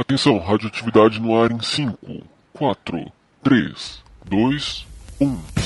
Atenção, radioatividade no ar em 5, 4, 3, 2, 1.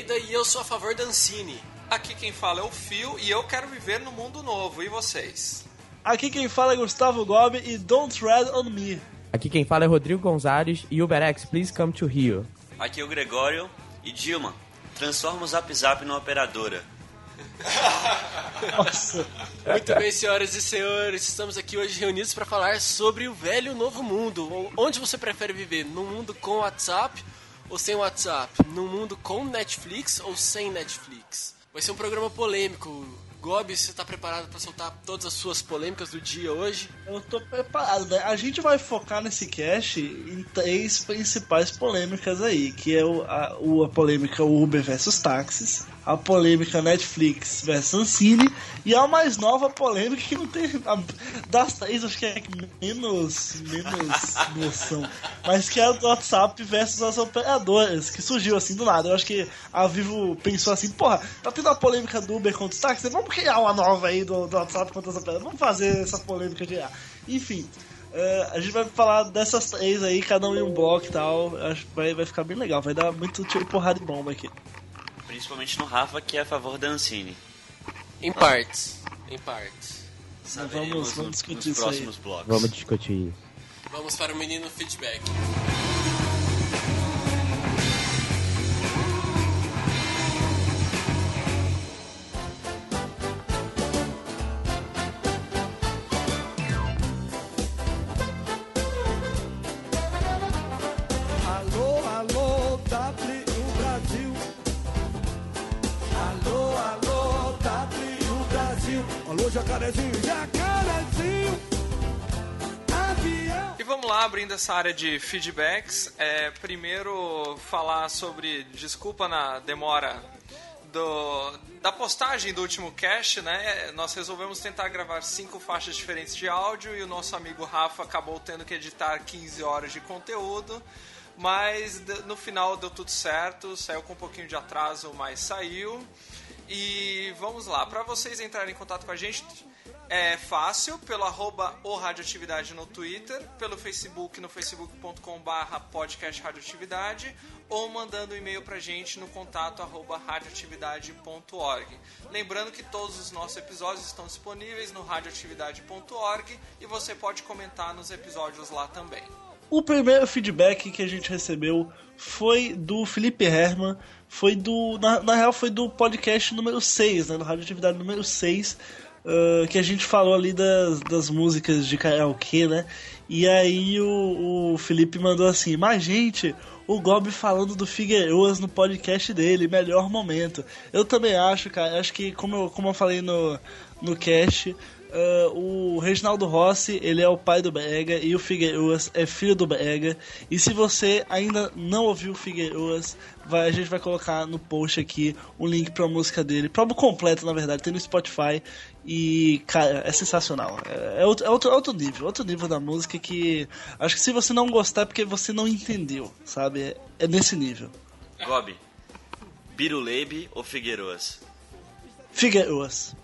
Almeida e eu sou a favor da Ancine. Aqui quem fala é o Fio e eu quero viver no mundo novo. E vocês? Aqui quem fala é Gustavo Gobi e Don't Tread on Me. Aqui quem fala é Rodrigo Gonzalez e UberX, please come to Rio. Aqui é o Gregório e Dilma. Transforma o Zap Zap numa operadora. Nossa. Muito bem, senhoras e senhores, estamos aqui hoje reunidos para falar sobre o velho novo mundo. Onde você prefere viver? Num mundo com WhatsApp ou sem WhatsApp? Num mundo com Netflix ou sem Netflix? Vai ser um programa polêmico. Gobi, você está preparado para soltar todas as suas polêmicas do dia hoje? Eu tô preparado, né? A gente vai focar nesse cast em três principais polêmicas aí, que é o, a, o- a polêmica Uber versus táxis, a polêmica Netflix versus Ancine e a mais nova polêmica que não tem. das três, acho que é menos, menos noção. Mas que é do WhatsApp versus as operadoras, que surgiu assim do nada. Eu acho que a Vivo pensou assim, porra, tá tendo a polêmica do Uber contra os táxis, vamos criar uma nova aí do, do WhatsApp contra as operadoras, vamos fazer essa polêmica de ar. Enfim. é, a gente vai falar dessas três aí, cada um em um bloco e tal. Acho que vai, vai ficar bem legal, vai dar muito tiro, porrada e bomba aqui. Principalmente no Rafa, que é a favor da Ancine. Em partes. Em partes. Vamos- vamos discutir nos isso aí. blocos. Vamos discutir isso. Vamos para o menino feedback. Vamos lá, abrindo essa área de feedbacks. É, primeiro, falar sobre desculpa na demora do, da postagem do último cast, né? Nós resolvemos tentar gravar cinco faixas diferentes de áudio e o nosso amigo Rafa acabou tendo que editar 15 horas de conteúdo. Mas no final deu tudo certo, saiu com um pouquinho de atraso, mas saiu. E vamos lá, para vocês entrarem em contato com a gente, é fácil, pelo arroba o Radioatividade no Twitter, pelo Facebook no facebook.com barra podcast radioatividade ou mandando um e-mail pra gente no contato arroba radioatividade.org. Lembrando que todos os nossos episódios estão disponíveis no radioatividade.org e você pode comentar nos episódios lá também. O primeiro feedback que a gente recebeu foi do Felipe Herman, foi do. Na, na real, foi do podcast número 6, né? Do Radioatividade número 6, ah, que a gente falou ali das, das músicas de karaokê, né? E aí o, o Felipe mandou assim: Mas, gente, o Gob falando do Figueiroas no podcast dele, melhor momento. Eu também acho, cara, acho que, como eu, como eu falei no, no cast. Uh, o Reginaldo Rossi, ele é o pai do Brega e o Figueiroas é filho do Brega. E se você ainda não ouviu o Figueiroas, vai, a gente vai colocar no post aqui o link pra música dele, pro álbum completo, na verdade, tem no Spotify. E, cara, é sensacional. É, é outro, é outro, outro nível, outro nível da música que acho que se você não gostar é porque você não entendeu, sabe? É, é nesse nível. Gobi, Biruleibe ou Figueiroas? Figueiroas.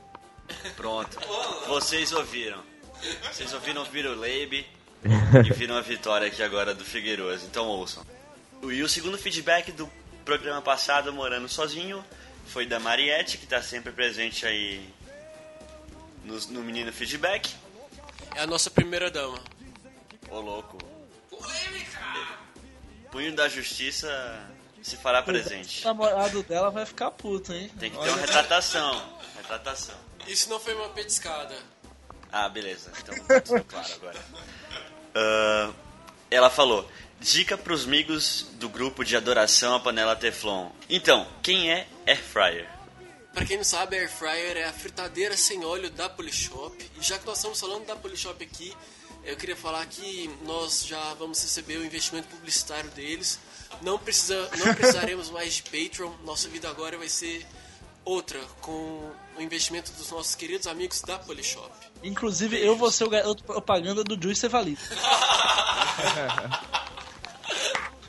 Pronto. Vocês ouviram. Vocês ouviram o Biruleibe e viram a vitória aqui agora do Figueiroas. Então ouçam. E o segundo feedback do programa passado, Morando Sozinho, foi da Mariette, que tá sempre presente aí no, no Menino Feedback. É a nossa primeira dama. Ô louco. Punho da Justiça se fará presente. O namorado dela vai ficar puto, hein? Tem que ter uma retratação. Retratação. Isso não foi uma petiscada. Ah, beleza. Então, ficou claro agora. Ah, ela falou: Dica pros amigos do grupo de adoração à panela Teflon. Então, quem é Air Fryer? Pra quem não sabe, Air Fryer é a fritadeira sem óleo da Polishop. E já que nós estamos falando da Polishop aqui, eu queria falar que nós já vamos receber o investimento publicitário deles. Não, precisa, não precisaremos mais de Patreon. Nossa vida agora vai ser outra, com o investimento dos nossos queridos amigos da Polishop. Inclusive, eu vou ser o garoto propaganda do Juice Cevalito.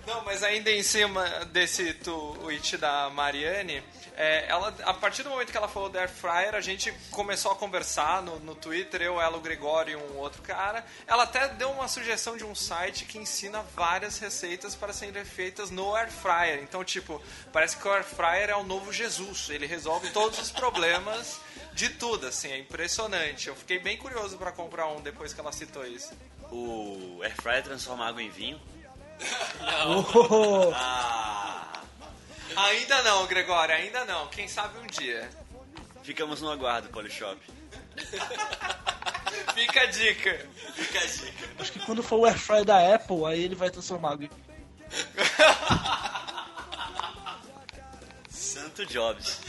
Não, mas ainda em cima desse tweet da Mariane, é, ela, a partir do momento que ela falou da Air Fryer, a gente começou a conversar no, no Twitter, eu, ela, o Gregório e um outro cara. Ela até deu uma sugestão de um site que ensina várias receitas para serem feitas no Air Fryer. Então, tipo, parece que o Air Fryer é o novo Jesus. Ele resolve todos os problemas de tudo, assim, é impressionante. Eu fiquei bem curioso para comprar um depois que ela citou isso. O Air Fryer transforma água em vinho. Oh, Ah, Ainda não, Gregório, ainda não. Quem sabe um dia. ficamos no aguardo, Polishop. Fica a dica. Fica a dica. acho que quando for o Airfryer da Apple, aí ele vai transformar Santo Jobs.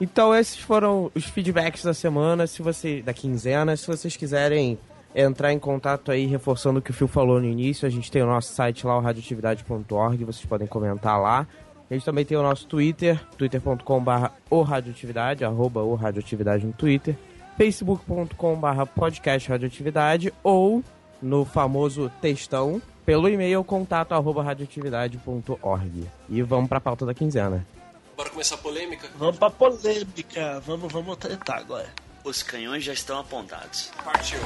Então esses foram os feedbacks da semana, se você da quinzena, se vocês quiserem entrar em contato aí, reforçando o que o Phil falou no início, a gente tem o nosso site lá, o radioatividade.org, vocês podem comentar lá. A gente também tem o nosso Twitter, twitter.com.br o radioatividade, arroba o radioatividade no Twitter, facebook.com.br podcast radioatividade ou no famoso textão pelo e-mail contato arroba radioatividade.org. E vamos pra pauta da quinzena. Bora começar a polêmica? Vamos pra polêmica. Vamos, vamos tretar agora. Os canhões já estão apontados. Partiu.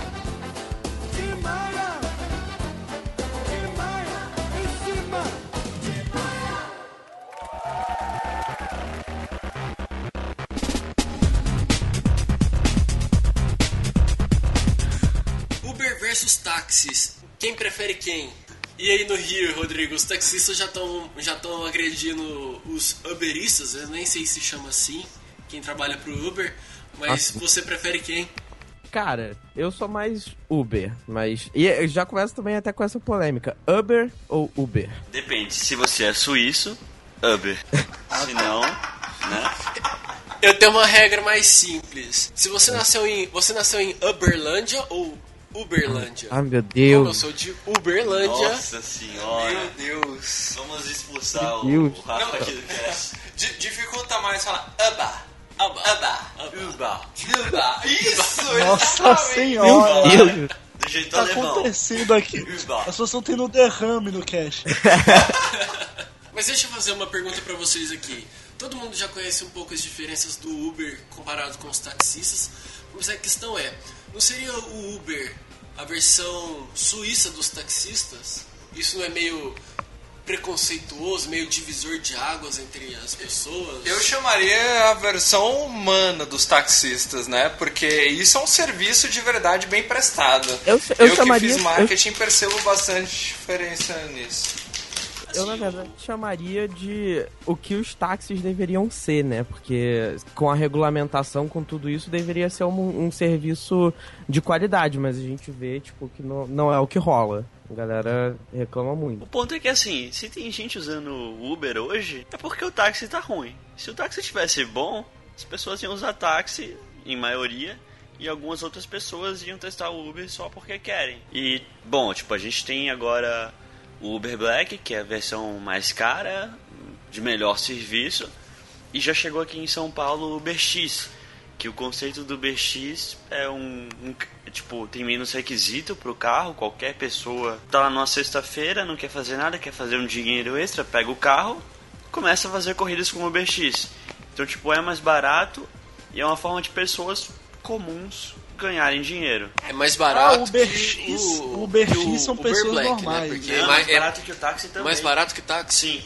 Uber versus táxis. Quem prefere quem? E aí no Rio, Rodrigo, os taxistas já estão já tão agredindo os Uberistas, eu nem sei se chama assim, quem trabalha pro Uber, mas você prefere quem? Cara, eu sou mais Uber, mas. E eu já começo também até com essa polêmica: Uber ou Uber? Depende, se você é suíço, Uber. Se não, né? Eu tenho uma regra mais simples. Se você nasceu em você nasceu em Uberlândia ou Uberlândia? Ah, meu Como eu Deus. sou de Uberlândia, Nossa senhora. Meu Deus. Vamos expulsar o, Meu Deus. o Rafa aqui do cast. Di- dificulta mais falar Uba. Aba, Uba. Uba. Uba. Isso, Nossa senhora! Meu Deus. Do jeito tá alemão. acontecendo aqui? Uba. As pessoas estão tendo um derrame no cash. Mas deixa eu fazer uma pergunta pra vocês aqui. Todo mundo já conhece um pouco as diferenças do Uber comparado com os taxistas, mas a questão é, não seria o Uber a versão suíça dos taxistas? Isso não é meio preconceituoso, meio divisor de águas entre as pessoas? Eu chamaria a versão humana dos taxistas, né? Porque isso é um serviço de verdade bem prestado. Eu- eu que chamaria- fiz marketing percebo bastante diferença nisso. Eu, na verdade, chamaria de o que os táxis deveriam ser, né? Porque com a regulamentação, com tudo isso, deveria ser um, um serviço de qualidade, mas a gente vê, tipo, que não, não é o que rola. A galera reclama muito. O ponto é que assim, se tem gente usando Uber hoje, é porque o táxi tá ruim. Se o táxi tivesse bom, as pessoas iam usar táxi, em maioria, e algumas outras pessoas iam testar o Uber só porque querem. E, bom, tipo, a gente tem agora o Uber Black, que é a versão mais cara, de melhor serviço, e já chegou aqui em São Paulo o Uber X, que o conceito do Uber X é um, um- tipo, tem menos requisito pro carro, qualquer pessoa tá lá numa sexta-feira, não quer fazer nada, quer fazer um dinheiro extra, pega o carro, começa a fazer corridas com o Uber X. Então, tipo, é mais barato e é uma forma de pessoas comuns ganharem dinheiro. É mais barato Ah, Uber que o, Uber que X são Uber pessoas Black, normais, Né? Porque É é, mais é barato que o táxi também. mais barato que táxi. Sim.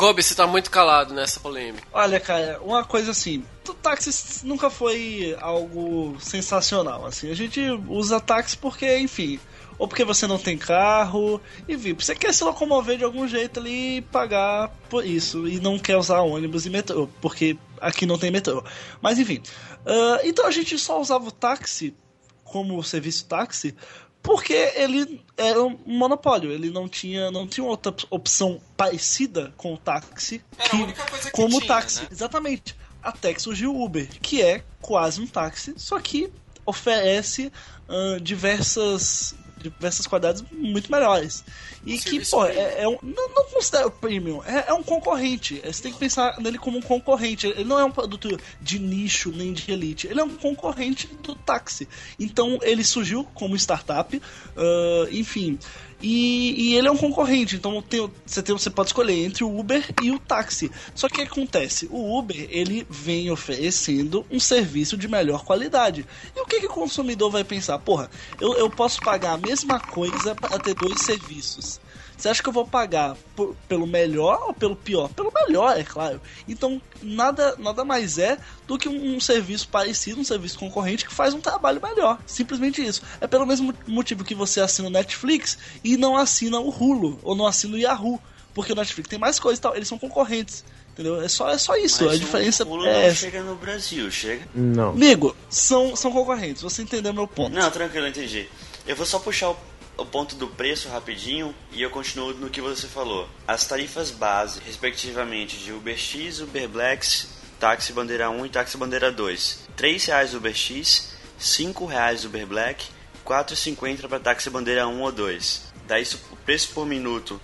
Gobi, você tá muito calado nessa polêmica. Olha, cara, uma coisa assim, o táxi nunca foi algo sensacional, assim. A gente usa táxi porque, enfim, ou porque você não tem carro, enfim, você quer se locomover de algum jeito ali e pagar por isso, e não quer usar ônibus e metrô, porque aqui não tem metrô. Mas enfim, ah, então a gente só usava o táxi como serviço táxi porque ele era um monopólio, ele não tinha, não tinha outra opção parecida com o táxi Era a que- única coisa que como tinha, táxi. né? Exatamente. Até que surgiu o Uber, que é quase um táxi, só que oferece ahn, diversas diversas qualidades muito melhores. E que, serviço pô, premium. é, é um, não, não considero premium, é, é um concorrente. Você tem que pensar nele como um concorrente. Ele não é um produto de nicho nem de elite, ele é um concorrente do táxi. Então ele surgiu como startup, ah, enfim. E, e ele é um concorrente, então tem- você, tem, você pode escolher entre o Uber e o táxi. Só que o que acontece? O Uber ele vem oferecendo um serviço de melhor qualidade. E o que, que o consumidor vai pensar? Porra, eu, eu posso pagar a mesma coisa para ter dois serviços. Você acha que eu vou pagar por- pelo melhor ou pelo pior? Pelo melhor, é claro. Então, nada, nada mais é do que um, um serviço parecido, um serviço concorrente que faz um trabalho melhor. Simplesmente isso. É pelo mesmo motivo que você assina o Netflix e não assina o Hulu ou não assina o Yahoo. Porque o Netflix tem mais coisas e tal. Eles são concorrentes. Entendeu? É só, é só isso. Mas a diferença o Hulu é não chega no Brasil, chega? Não. Amigo, são, são concorrentes. Você entendeu meu ponto. Não, tranquilo, eu entendi. Eu vou só puxar o, o ponto do preço rapidinho e eu continuo no que você falou. As tarifas base, respectivamente, de UberX, UberBlacks, Táxi Bandeira 1 e Táxi Bandeira 2. R$ 3,00 UberX, R$ 5,00 UberBlack, R$ 4,50 para Táxi Bandeira 1 ou 2. Daí o preço por minuto,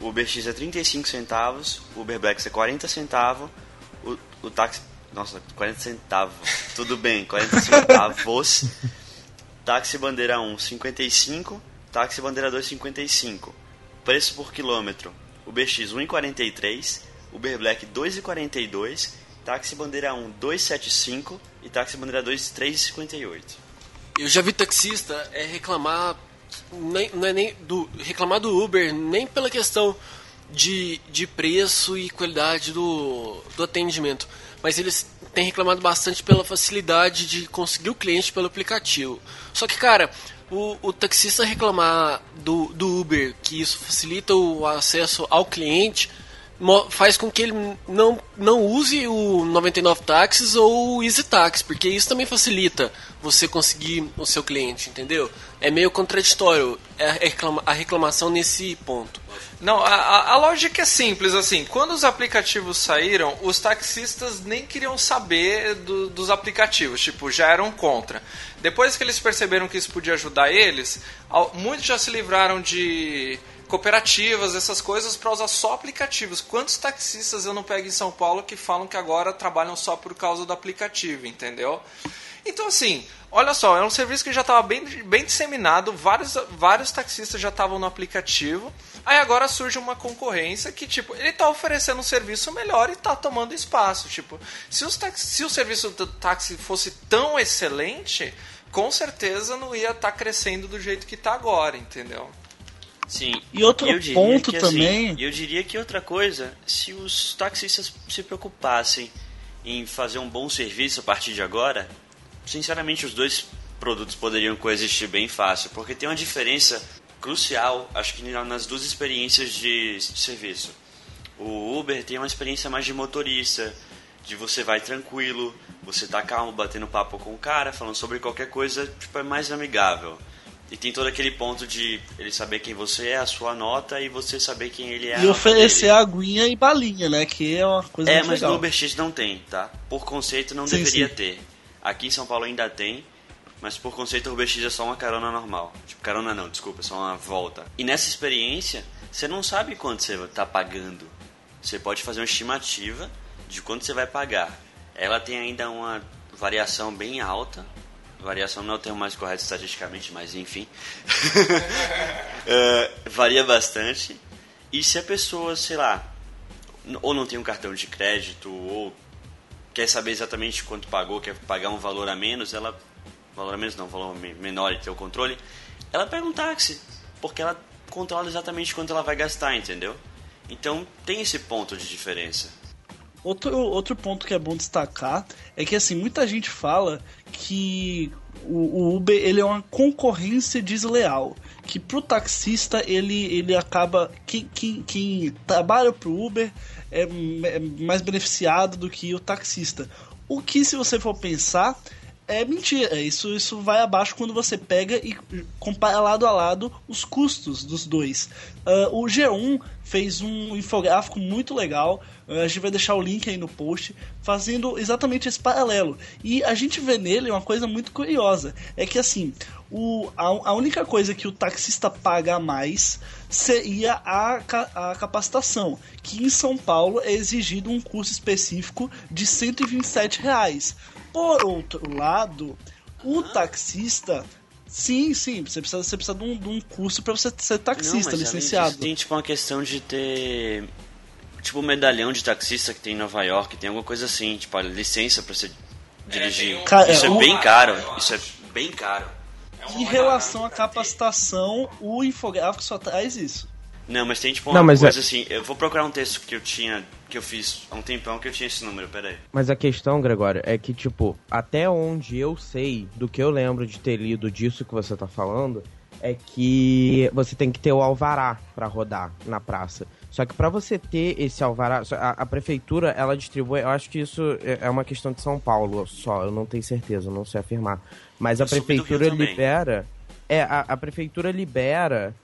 o UberX é 35 centavos, o UberBlacks é 40 centavos, o, o táxi... Nossa, 40 centavos. Tudo bem, 40 centavos. Táxi Bandeira 1, 55. Táxi Bandeira 2, 55. Preço por quilômetro. UberX 1,43. Uber Black 2,42. Táxi Bandeira 1, 2,75. E Táxi Bandeira 2, 3,58. Eu já vi taxista é, reclamar, nem, não é nem do, reclamar do Uber nem pela questão de, de preço e qualidade do, do atendimento, mas eles têm reclamado bastante pela facilidade de conseguir o cliente pelo aplicativo. Só que, cara, o, o taxista reclamar do, do Uber, que isso facilita o acesso ao cliente, faz com que ele não, não use o 99 táxis ou o Easy Taxi, porque isso também facilita você conseguir o seu cliente, entendeu? É meio contraditório a reclama- a reclamação nesse ponto. Não, a- a lógica é simples, assim, quando os aplicativos saíram, os taxistas nem queriam saber do- dos aplicativos, tipo, já eram contra. Depois que eles perceberam que isso podia ajudar eles, muitos já se livraram de cooperativas, essas coisas, para usar só aplicativos. Quantos taxistas eu não pego em São Paulo que falam que agora trabalham só por causa do aplicativo, entendeu? Então, assim, olha só, é um serviço que já estava bem, bem disseminado, vários, vários taxistas já estavam no aplicativo. Aí agora surge uma concorrência que, tipo, ele está oferecendo um serviço melhor e está tomando espaço. Tipo, se, os taxi, se o serviço do táxi fosse tão excelente, com certeza não ia estar crescendo do jeito que está agora, entendeu? Sim. E outro eu diria ponto que, assim, também- eu diria que outra coisa, se os taxistas se preocupassem em fazer um bom serviço a partir de agora, sinceramente os dois produtos poderiam coexistir bem fácil, porque tem uma diferença crucial, acho que na- nas duas experiências de serviço. O Uber tem uma experiência mais de motorista, de você vai tranquilo, você tá calmo, batendo papo com o cara, falando sobre qualquer coisa, tipo, é mais amigável. E tem todo aquele ponto de ele saber quem você é, a sua nota, e você saber quem ele é. a E oferecer dele. aguinha e balinha, né? Que é uma coisa É, mas legal. no UberX não tem, tá? Por conceito não Sim, deveria sim. ter. Aqui em São Paulo ainda tem, mas por conceito o UberX é só uma carona normal. Tipo, carona não, desculpa, é só uma volta. E nessa experiência, você não sabe quanto você tá pagando. Você pode fazer uma estimativa de quanto você vai pagar. Ela tem ainda uma variação bem alta. Variação não é o termo mais correto estatisticamente, mas enfim. É, varia bastante. E se a pessoa, sei lá, ou não tem um cartão de crédito, ou quer saber exatamente quanto pagou, quer pagar um valor a menos, ela. Valor menos não, valor me- menor e ter o controle, ela pega um táxi. Porque ela controla exatamente quanto ela vai gastar, entendeu? Então tem esse ponto de diferença. Outro, outro ponto que é bom destacar é que assim, muita gente fala que o, o Uber ele é uma concorrência desleal. Que pro taxista ele, ele acaba. Quem, quem, quem trabalha pro Uber é, é mais beneficiado do que o taxista. O que, se você for pensar, é mentira. Isso, isso vai abaixo quando você pega e compara lado a lado os custos dos dois. Ah, o G1 fez um infográfico muito legal. A gente vai deixar o link aí no post, fazendo exatamente esse paralelo. E a gente vê nele uma coisa muito curiosa: é que assim, o, a, a única coisa que o taxista paga a mais seria a, a capacitação, que em São Paulo é exigido um curso específico de 127 reais. Por outro lado, o taxista. Sim, sim, você precisa, você precisa de, um, de um curso para você ser taxista, Não, mas além licenciado. disso, tem tipo uma questão de ter. Tipo um medalhão de taxista que tem em Nova York, tem alguma coisa assim, tipo a licença pra você dirigir. tem um- Cara, isso é, o- bem caro, isso é bem caro. Em relação à capacitação, o infográfico só traz isso. Não, mas tem tipo Não, uma mas coisa é- assim, eu vou procurar um texto que eu tinha, que eu fiz há um tempão que eu tinha esse número, peraí. Mas a questão, Gregório, é que, tipo, até onde eu sei, do que eu lembro de ter lido disso que você tá falando, é que você tem que ter o alvará pra rodar na praça. Só que pra você ter esse alvará, a, a prefeitura, ela distribui, eu acho que isso é é uma questão de São Paulo só, eu não tenho certeza, não sei afirmar. Mas a prefeitura libera, é, a, a prefeitura libera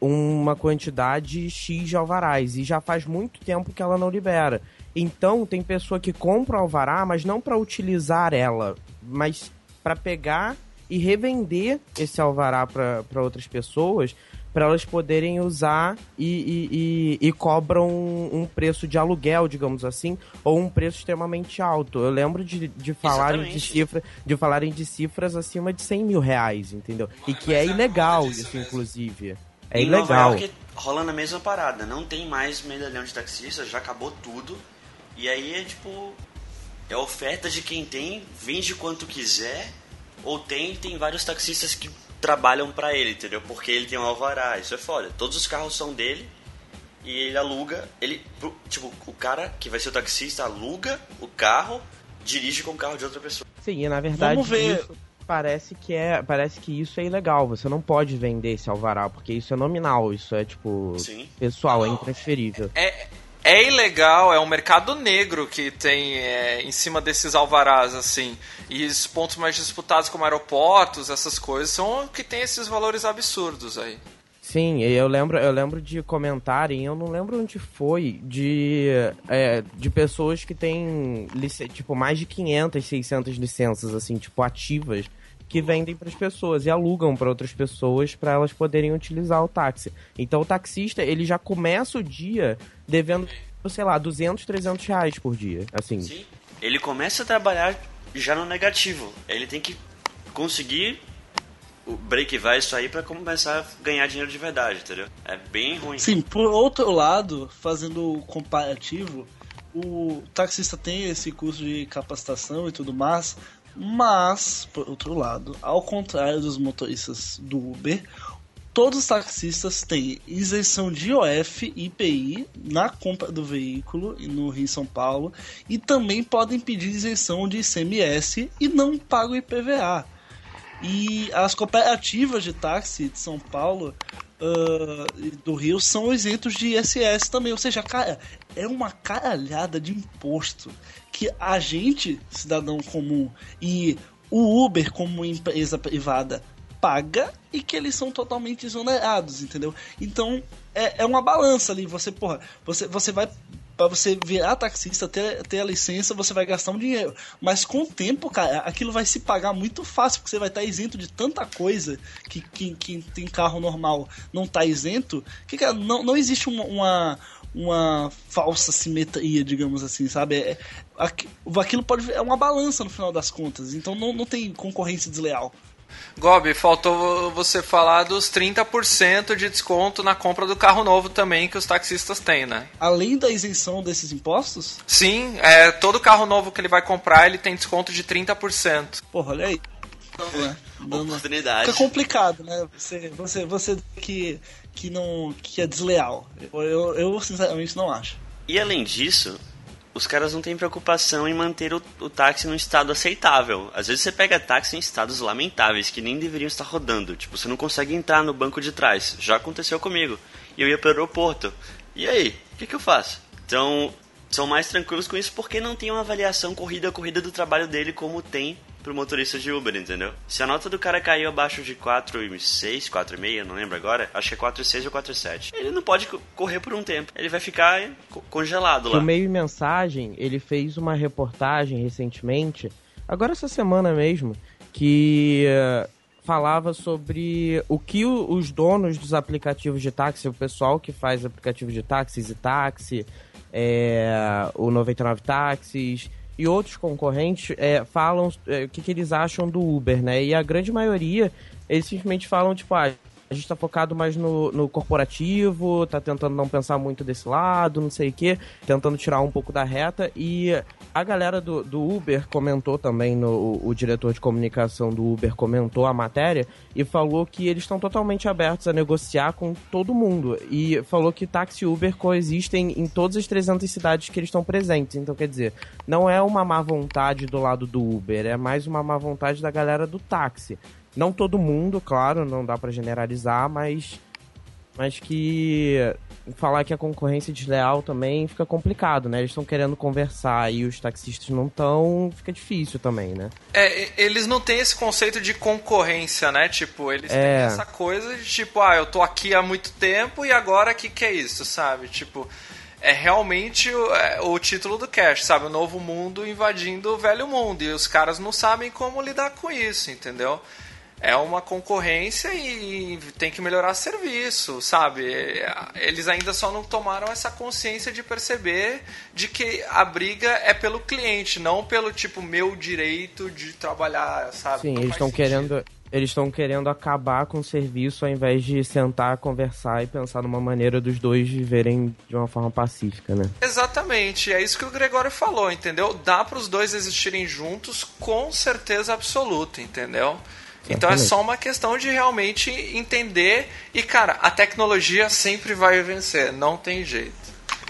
uma quantidade X de alvarás e já faz muito tempo que ela não libera. Então tem pessoa que compra o alvará, mas não para utilizar ela, mas para pegar e revender esse alvará para outras pessoas, para elas poderem usar e, e, e, e cobram um, um preço de aluguel, digamos assim, ou um preço extremamente alto. Eu lembro de, de falarem de cifra, de falarem de cifras acima de 100 mil reais, entendeu? E que é ilegal isso, inclusive. É em Nova ilegal. York rola na mesma parada, não tem mais medalhão de taxista, já acabou tudo. E aí é tipo. É oferta de quem tem, vende quanto quiser, ou tem, tem vários taxistas que trabalham pra ele, entendeu? Porque ele tem um alvará, isso é foda. Todos os carros são dele e ele aluga, ele, tipo, o cara que vai ser o taxista aluga o carro, dirige com o carro de outra pessoa. Sim, e na verdade Vamos ver. isso parece que é, parece que isso é ilegal. Você não pode vender esse alvará porque isso é nominal, isso é tipo Sim. pessoal, é intransferível. É, é ilegal, é um mercado negro que tem é, em cima desses alvarás, assim. E os pontos mais disputados, como aeroportos, essas coisas, são que tem esses valores absurdos aí. Sim, eu lembro, eu lembro de comentarem, eu não lembro onde foi, de, é, de pessoas que têm, tipo, mais de 500, 600 licenças, assim, tipo, ativas, que vendem para as pessoas e alugam para outras pessoas para elas poderem utilizar o táxi. Então o taxista, ele já começa o dia devendo, sei lá, 200, 300 reais por dia, assim. Sim. Ele começa a trabalhar já no negativo. Ele tem que conseguir o break vai isso aí pra começar a ganhar dinheiro de verdade, entendeu? É bem ruim. Sim, por outro lado, fazendo o comparativo, o taxista tem esse curso de capacitação e tudo mais, mas, por outro lado, ao contrário dos motoristas do Uber, todos os taxistas têm isenção de IOF e IPI na compra do veículo no Rio São Paulo e também podem pedir isenção de ICMS e não pagam IPVA. E as cooperativas de táxi de São Paulo e do Rio são isentos de ISS também. Ou seja, cara, é uma caralhada de imposto que a gente, cidadão comum, e o Uber como empresa privada paga e que eles são totalmente exonerados, entendeu? Então é, é uma balança ali. Você, porra, você, você vai. Pra você virar taxista, ter, ter a licença, você vai gastar um dinheiro. Mas com o tempo, cara, aquilo vai se pagar muito fácil, porque você vai estar isento de tanta coisa que quem que tem carro normal não tá isento, que cara, não, não existe uma, uma, uma falsa simetria, digamos assim, sabe? É, aqui- aquilo pode é uma balança no final das contas, então não, não tem concorrência desleal. Gobi, faltou você falar dos 30% de desconto na compra do carro novo também que os taxistas têm, né? Além da isenção desses impostos, Sim, é, todo carro novo que ele vai comprar, ele tem desconto de 30%. porra, olha aí. Né? Dando- Oportunidade. Fica complicado, né? Você, você, você que, que não que é desleal. Eu, eu, eu, sinceramente não acho. E além disso, os caras não têm preocupação em manter o, o táxi num estado aceitável. Às vezes você pega táxi em estados lamentáveis que nem deveriam estar rodando. Tipo, você não consegue entrar no banco de trás. Já aconteceu comigo. E eu ia para o aeroporto. E aí? O que, que eu faço? Então, são mais tranquilos com isso porque não tem uma avaliação corrida a corrida do trabalho dele como tem pro motorista de Uber, entendeu? Se a nota do cara caiu abaixo de 4,6, 4,5, não lembro agora, acho que é 4,6 ou 4,7. Ele não pode co- correr por um tempo. Ele vai ficar co- congelado O lá. Meio Mensagem, ele fez uma reportagem recentemente, agora essa semana mesmo, que eh, falava sobre o que o- os donos dos aplicativos de táxi, o pessoal que faz aplicativos de táxis e táxi, é, o 99 Táxis e outros concorrentes é, falam é, o que, que eles acham do Uber, né? E a grande maioria, eles simplesmente falam, tipo, ah, a gente tá focado mais no, no corporativo, tá tentando não pensar muito desse lado, não sei o quê, tentando tirar um pouco da reta. E a galera do, do Uber comentou também, no, o, o diretor de comunicação do Uber comentou a matéria e falou que eles estão totalmente abertos a negociar com todo mundo. E falou que táxi e Uber coexistem em todas as 300 cidades que eles estão presentes. Então, quer dizer, não é uma má vontade do lado do Uber, é mais uma má vontade da galera do táxi. Não todo mundo, claro, não dá pra generalizar, mas mas que falar que a concorrência é desleal também fica complicado, né? Eles estão querendo conversar e os taxistas não estão, fica difícil também, né? É, eles não têm esse conceito de concorrência, né? Tipo, eles É. têm essa coisa de tipo, ah, eu tô aqui há muito tempo e agora o que, que é isso, sabe? Tipo, é realmente o, é, o título do cast, sabe? O novo mundo invadindo o velho mundo. E os caras não sabem como lidar com isso, entendeu? É uma concorrência e tem que melhorar serviço, sabe? Eles ainda só não tomaram essa consciência de perceber de que a briga é pelo cliente, não pelo tipo meu direito de trabalhar, sabe? Sim, Não eles estão querendo eles estão querendo acabar com o serviço ao invés de sentar, conversar e pensar numa maneira dos dois viverem de uma forma pacífica, né? Exatamente, é isso que o Gregório falou, entendeu? Dá para os dois existirem juntos com certeza absoluta, entendeu? Então é só uma questão de realmente entender e, cara, a tecnologia sempre vai vencer, não tem jeito.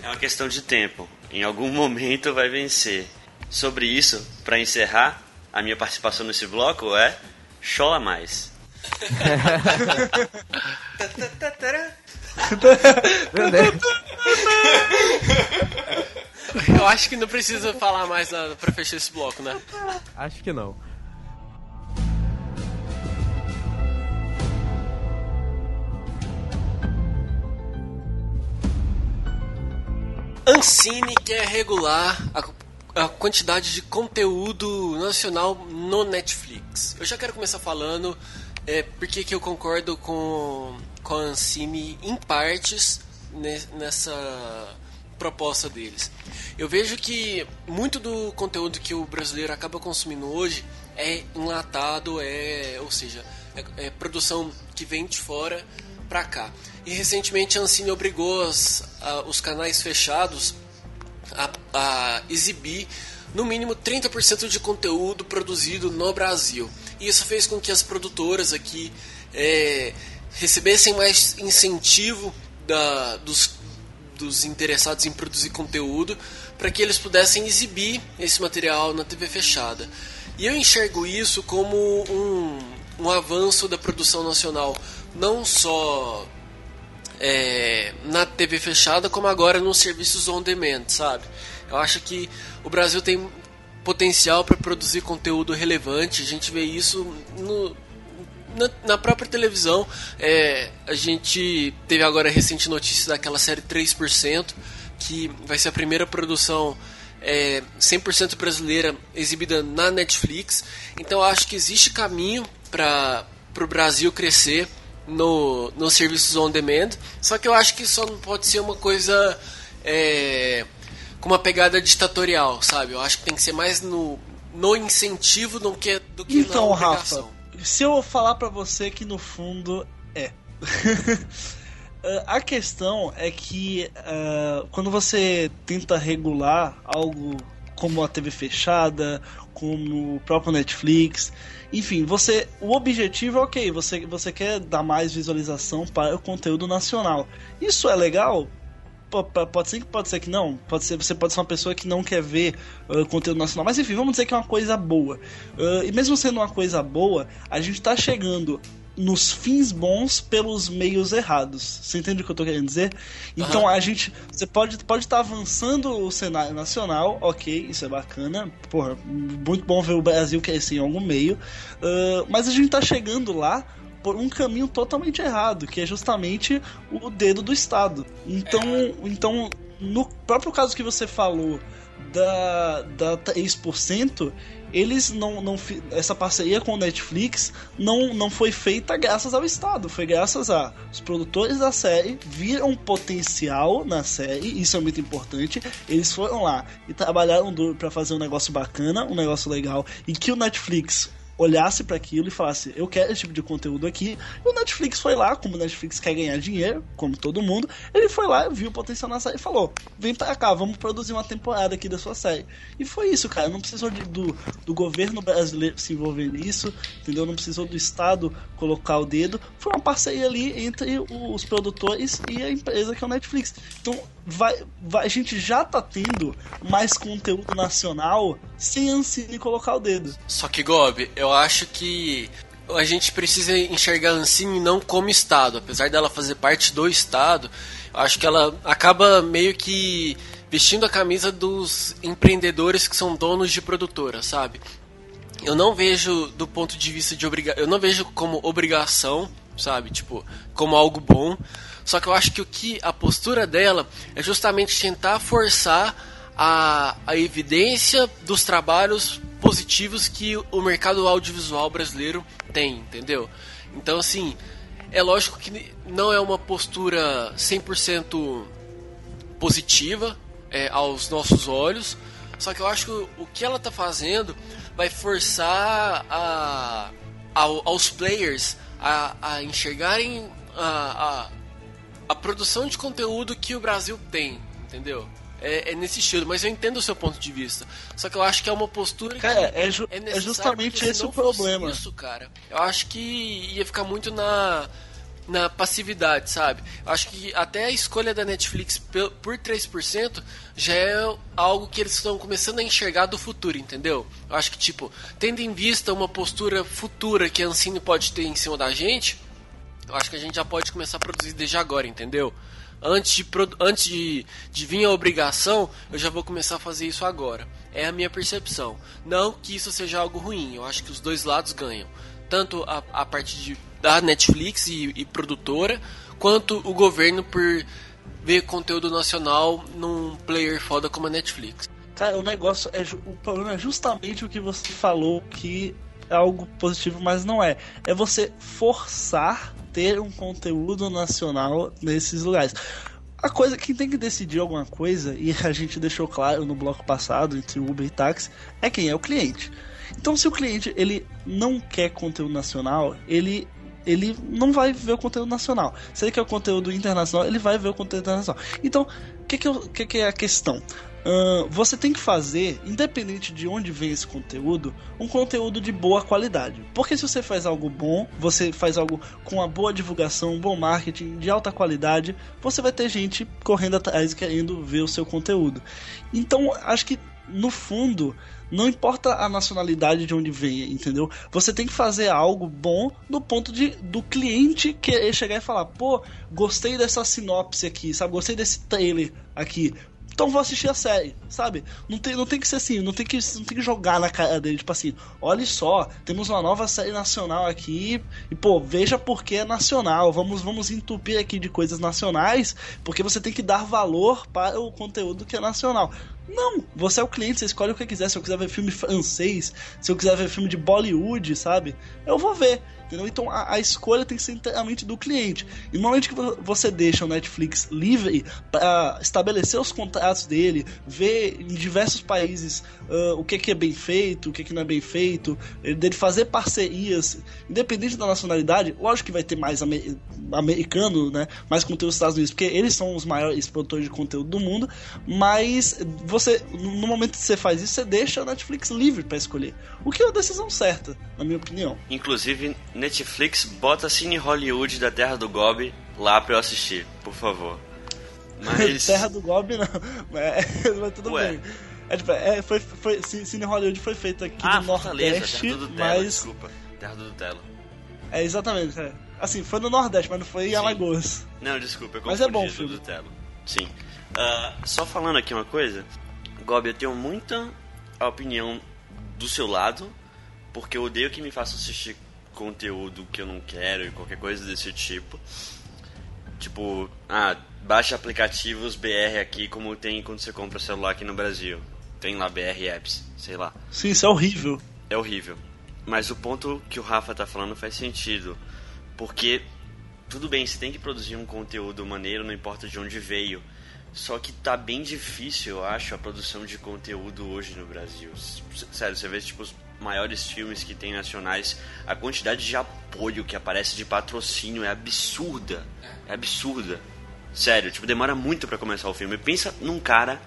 É uma questão de tempo. Em algum momento vai vencer. Sobre isso, pra encerrar, a minha participação nesse bloco é Chola Mais. Eu acho que não precisa falar mais nada pra fechar esse bloco, né? Acho que não. Ancine quer regular a, a quantidade de conteúdo nacional no Netflix. Eu já quero começar falando é, porque que eu concordo com, com a Ancine em partes ne- nessa proposta deles. Eu vejo que muito do conteúdo que o brasileiro acaba consumindo hoje é enlatado, é, ou seja, é, é produção que vem de fora para cá. E recentemente a Ancine obrigou as- a- os canais fechados a, a exibir no mínimo 30% de conteúdo produzido no Brasil. E isso fez com que as produtoras aqui é, recebessem mais incentivo da, dos, dos interessados em produzir conteúdo para que eles pudessem exibir esse material na TV fechada. E eu enxergo isso como um, um avanço da produção nacional, não só é, na TV fechada, como agora nos serviços on demand, sabe? Eu acho que o Brasil tem potencial para produzir conteúdo relevante. A gente vê isso no, na, na própria televisão. É, a gente teve agora a recente notícia daquela série 3%, que vai ser a primeira produção é, 100% brasileira exibida na Netflix. Então eu acho que existe caminho para o Brasil crescer no, nos serviços on demand. Só que eu acho que só não pode ser uma coisa é, com uma pegada ditatorial, sabe? Eu acho que tem que ser mais no, no incentivo do que, do que Então, na Rafa, se eu falar pra você que no fundo é. Eh, A questão é que eh, quando você tenta regular algo como a TV fechada, como o próprio Netflix, enfim, você o objetivo é ok, você, você quer dar mais visualização para o conteúdo nacional. Isso é legal? Pode ser que pode ser que não. Pode ser, você pode ser uma pessoa que não quer ver uh, conteúdo nacional. Mas enfim, vamos dizer que é uma coisa boa. Uh, e mesmo sendo uma coisa boa, a gente está chegando nos fins bons pelos meios errados. Você entende o que eu tô querendo dizer? Então a gente. Você pode estar pode tá avançando o cenário nacional, ok, isso é bacana. Porra, muito bom ver o Brasil crescer em algum meio. Uh, mas a gente tá chegando lá por um caminho totalmente errado, que é justamente o dedo do Estado. Então, então no próprio caso que você falou da, da 3%, eles não, não essa parceria com o Netflix não, não foi feita graças ao Estado, foi graças a os produtores da série viram potencial na série, isso é muito importante. Eles foram lá e trabalharam duro para fazer um negócio bacana, um negócio legal, e que o Netflix olhasse para aquilo e falasse: Eu quero esse tipo de conteúdo aqui. E o Netflix foi lá, como o Netflix quer ganhar dinheiro, como todo mundo, ele foi lá, viu o potencial na série e falou: Vem pra cá, vamos produzir uma temporada aqui da sua série. E foi isso, cara. Não precisou de, do, do governo brasileiro se envolver nisso, entendeu? Não precisou do Estado colocar o dedo. Foi uma parceria ali entre os produtores e a empresa que é o Netflix. Então, vai, vai, a gente já tá tendo mais conteúdo nacional sem Ancine colocar o dedo. Só que, Gob, eu acho que a gente precisa enxergar a Ancine não como Estado. Apesar dela fazer parte do Estado, eu acho que ela acaba meio que vestindo a camisa dos empreendedores que são donos de produtora, sabe? Eu não vejo do ponto de vista de obrigação, eu não vejo como obrigação, sabe? Tipo, como algo bom. Só que eu acho que o que a postura dela é justamente tentar forçar a, a evidência dos trabalhos positivos que o mercado audiovisual brasileiro tem, entendeu? Então, assim, é lógico que não é uma postura 100% positiva é, aos nossos olhos, só que eu acho que o, que ela está fazendo vai forçar a, a, aos players a, a enxergarem a, a a produção de conteúdo que o Brasil tem, entendeu? É, é, nesse estilo, mas eu entendo o seu ponto de vista. Só que eu acho que é uma postura cara, que é, ju é, é justamente esse o problema. Isso, cara. Eu acho que ia ficar muito na na passividade, sabe? Eu acho que até a escolha da Netflix por 3% já é algo que eles estão começando a enxergar do futuro, entendeu? Eu acho que, tipo, tendo em vista uma postura futura que a Ancine pode ter em cima da gente, eu acho que a gente já pode começar a produzir desde agora, entendeu? Antes de, antes de, de vir a obrigação, eu já vou começar a fazer isso agora. É a minha percepção. Não que isso seja algo ruim, eu acho que os dois lados ganham. Tanto a, a parte de, da Netflix e, e produtora, quanto o governo por ver conteúdo nacional num player foda como a Netflix. Cara, o negócio é. O problema é justamente o que você falou que é algo positivo, mas não é. É você forçar ter um conteúdo nacional nesses lugares. A coisa, quem tem que decidir alguma coisa, e a gente deixou claro no bloco passado, entre Uber e táxi, é quem é o cliente. Então, se o cliente ele não quer conteúdo nacional, ele ele não vai ver o conteúdo nacional. Se ele quer o conteúdo internacional, ele vai ver o conteúdo internacional. Então, o que, que, que, que, é a questão? Uh, você tem que fazer, independente de onde vem esse conteúdo, um conteúdo de boa qualidade. Porque se você faz algo bom, você faz algo com uma boa divulgação, um bom marketing, de alta qualidade, você vai ter gente correndo atrás querendo ver o seu conteúdo. Então, acho que no fundo, não importa a nacionalidade de onde venha, entendeu? Você tem que fazer algo bom no ponto de do cliente querer chegar e falar: pô, gostei dessa sinopse aqui, sabe? Gostei desse trailer aqui então vou assistir a série, sabe? Não tem, não tem que ser assim, não tem que, não tem que jogar na cara dele, tipo assim, olha só, temos uma nova série nacional aqui, e pô, veja porque é nacional, vamos, vamos entupir aqui de coisas nacionais, porque você tem que dar valor para o conteúdo que é nacional. Não, você é o cliente, você escolhe o que quiser. Se eu quiser ver filme francês, se eu quiser ver filme de Bollywood, sabe? Eu vou ver. Entendeu? Então a, a, escolha tem que ser inteiramente do cliente. E no momento que você deixa o Netflix livre para estabelecer os contratos dele, ver em diversos países uh, o que, que é bem feito, o que, que não é bem feito, dele fazer parcerias, independente da nacionalidade, lógico que vai ter mais amer americano, né? Mais conteúdo dos Estados Unidos, porque eles são os maiores produtores de conteúdo do mundo, mas você, no momento que você faz isso, você deixa a Netflix livre para escolher. O que é a decisão certa, na minha opinião. Inclusive, Netflix bota Cine Hollywood da Terra do Gobi lá pra eu assistir, por favor. Mas... Terra do Gobi não, mas, mas tudo Ué. bem. É, tipo, é, foi, foi, Cine Hollywood foi feito aqui ah, no Fortaleza, Nordeste, Terra do Dutella, mas... desculpa. Terra do Dutella. É, exatamente. É. Assim, foi no Nordeste, mas não foi em Sim. Alagoas. Não, desculpa, eu Mas é confundi bom filme. do Telo. Sim. Ah, só falando aqui uma coisa, Gob, eu tenho muita opinião do seu lado, porque eu odeio que me faça assistir conteúdo que eu não quero e qualquer coisa desse tipo. Tipo, ah, baixa aplicativos BR aqui como tem quando você compra celular aqui no Brasil. Tem lá BR Apps, sei lá. Sim, isso é horrível. É horrível. Mas o ponto que o Rafa tá falando faz sentido. Porque, tudo bem, você tem que produzir um conteúdo maneiro, não importa de onde veio. Só que tá bem difícil, eu acho, a produção de conteúdo hoje no Brasil. Sério, você vê, tipo, maiores filmes que tem nacionais, a quantidade de apoio que aparece de patrocínio é absurda. É absurda. Sério, tipo, demora muito pra começar o filme. Pensa num cara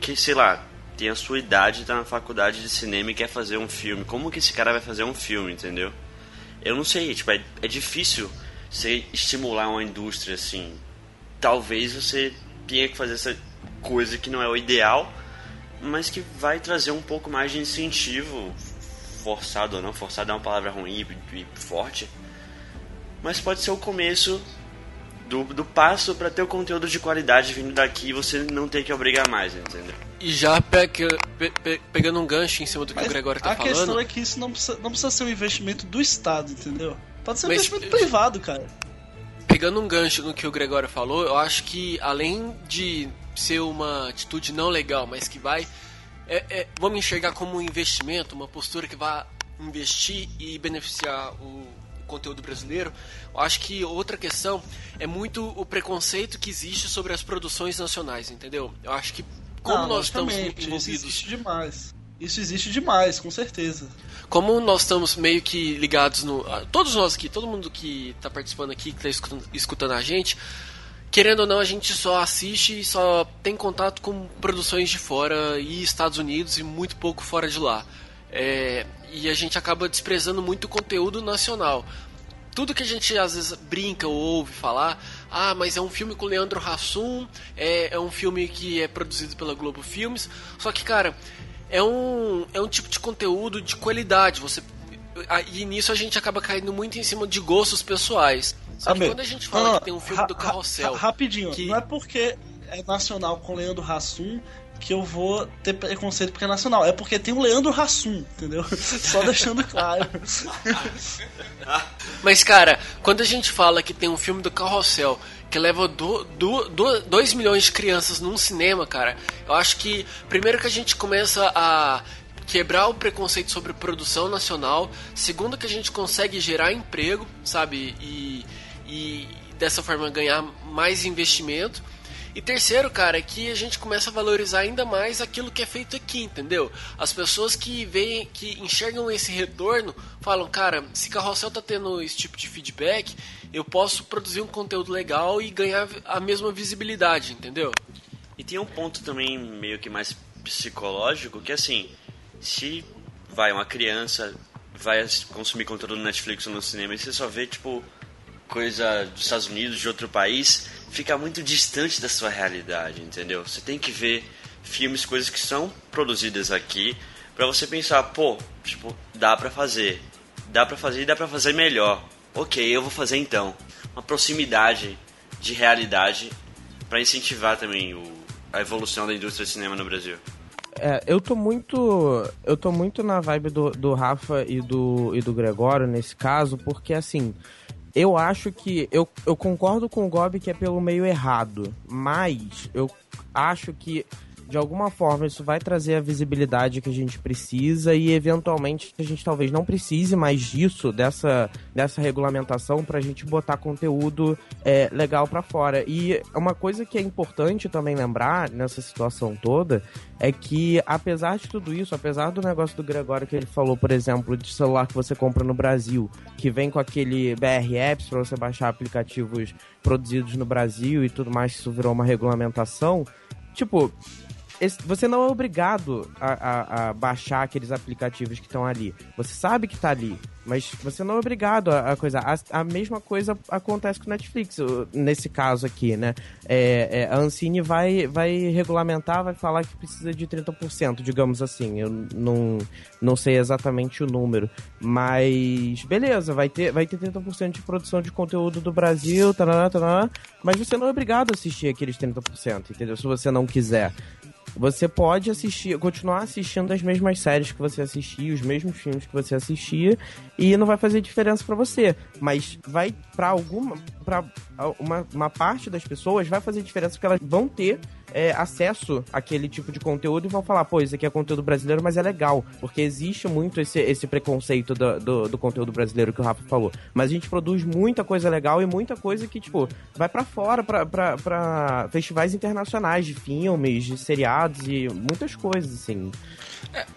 que, sei lá, tem a sua idade, tá na faculdade de cinema e quer fazer um filme. Como que esse cara vai fazer um filme, entendeu? Eu não sei, tipo, é, é difícil você estimular uma indústria assim. Talvez você tenha que fazer essa coisa que não é o ideal, mas que vai trazer um pouco mais de incentivo, forçado ou não, forçado é uma palavra ruim e, e forte, mas pode ser o começo do, do passo para ter o conteúdo de qualidade vindo daqui e você não ter que obrigar mais, entendeu? E já pega- pe- pe- pegando um gancho em cima do que Mas o Gregório tá a questão falando. é que isso não precisa, não precisa ser um investimento do Estado, entendeu? Pode ser um Mas- investimento privado, cara. Pegando um gancho no que o Gregório falou, eu acho que além de ser uma atitude não legal, mas que vai. É, é, vamos enxergar como um investimento, uma postura que vai investir e beneficiar o, o conteúdo brasileiro. Eu acho que outra questão é muito o preconceito que existe sobre as produções nacionais, entendeu? Eu acho que como Não, nós estamos logicamente, Isso envolvidos existe demais. Isso existe demais, com certeza. como nós estamos meio que ligados no. Todos nós aqui, todo mundo que está participando aqui, que está escutando a gente, querendo ou não, a gente só assiste e só tem contato com produções de fora e Estados Unidos e muito pouco fora de lá. É, e a gente acaba desprezando muito o conteúdo nacional. Tudo que a gente às vezes brinca ou ouve falar, ah, mas é um filme com Leandro Hassum, é, é um filme que é produzido pela Globo Filmes. Só que, cara, é um, é um tipo de conteúdo de qualidade. Você e nisso a gente acaba caindo muito em cima de gostos pessoais. Só que quando a gente fala não, que tem um filme do Carrossel, ra- rapidinho, que- não é porque é nacional com Leandro Hassum que eu vou ter preconceito porque é nacional. É porque tem o Leandro Hassum, entendeu? Só deixando claro. Mas, cara, quando a gente fala que tem um filme do Carrossel que leva 2 milhões de crianças num cinema, cara, eu acho que primeiro que a gente começa a quebrar o preconceito sobre produção nacional, segundo que a gente consegue gerar emprego, sabe, e, e dessa forma ganhar mais investimento. E terceiro, cara, é que a gente começa a valorizar ainda mais aquilo que é feito aqui, entendeu? As pessoas que veem, que enxergam esse retorno, falam, cara, se Carrossel tá tendo esse tipo de feedback, eu posso produzir um conteúdo legal e ganhar a mesma visibilidade, entendeu? E tem um ponto também meio que mais psicológico, que assim, se vai uma criança vai consumir conteúdo no Netflix ou no cinema e você só vê tipo coisa dos Estados Unidos, de outro país, fica muito distante da sua realidade, entendeu? Você tem que ver filmes, coisas que são produzidas aqui, pra você pensar, pô, tipo, dá pra fazer. Dá pra fazer e dá pra fazer melhor. Ok, eu vou fazer então. Uma proximidade de realidade pra incentivar também o, a evolução da indústria de cinema no Brasil. É, eu tô muito. Eu tô muito na vibe do, do Rafa e do, e do Gregório nesse caso, porque assim. Eu acho que. Eu, eu concordo com o Gob que é pelo meio errado, mas eu acho que de alguma forma isso vai trazer a visibilidade que a gente precisa e eventualmente a gente talvez não precise mais disso, dessa, dessa regulamentação pra gente botar conteúdo é, legal pra fora. E uma coisa que é importante também lembrar nessa situação toda é que apesar de tudo isso, apesar do negócio do Gregório que ele falou, por exemplo, de celular que você compra no Brasil, que vem com aquele BR Apps pra você baixar aplicativos produzidos no Brasil e tudo mais, isso virou uma regulamentação, tipo, você não é obrigado a, a- a baixar aqueles aplicativos que estão ali. Você sabe que tá ali, mas você não é obrigado a, a coisa. A, mesma coisa acontece com o Netflix, nesse caso aqui, né? É, é, a Ancine vai, vai regulamentar, vai falar que precisa de 30%, digamos assim. Eu não, não sei exatamente o número, mas beleza, vai ter, vai ter 30% de produção de conteúdo do Brasil, tarará, mas você não é obrigado a assistir aqueles 30%, entendeu? Se você não quiser. Você pode assistir, continuar assistindo as mesmas séries que você assistia, os mesmos filmes que você assistia, e não vai fazer diferença pra você. Mas vai pra alguma. para uma, uma parte das pessoas vai fazer diferença porque elas vão ter é, acesso àquele tipo de conteúdo e vão falar, pô, isso aqui é conteúdo brasileiro, mas é legal. Porque existe muito esse, esse preconceito do, do, do conteúdo brasileiro que o Rafa falou. Mas a gente produz muita coisa legal e muita coisa que, tipo, vai pra fora, pra, pra festivais internacionais de filmes, de seriados e muitas coisas, assim.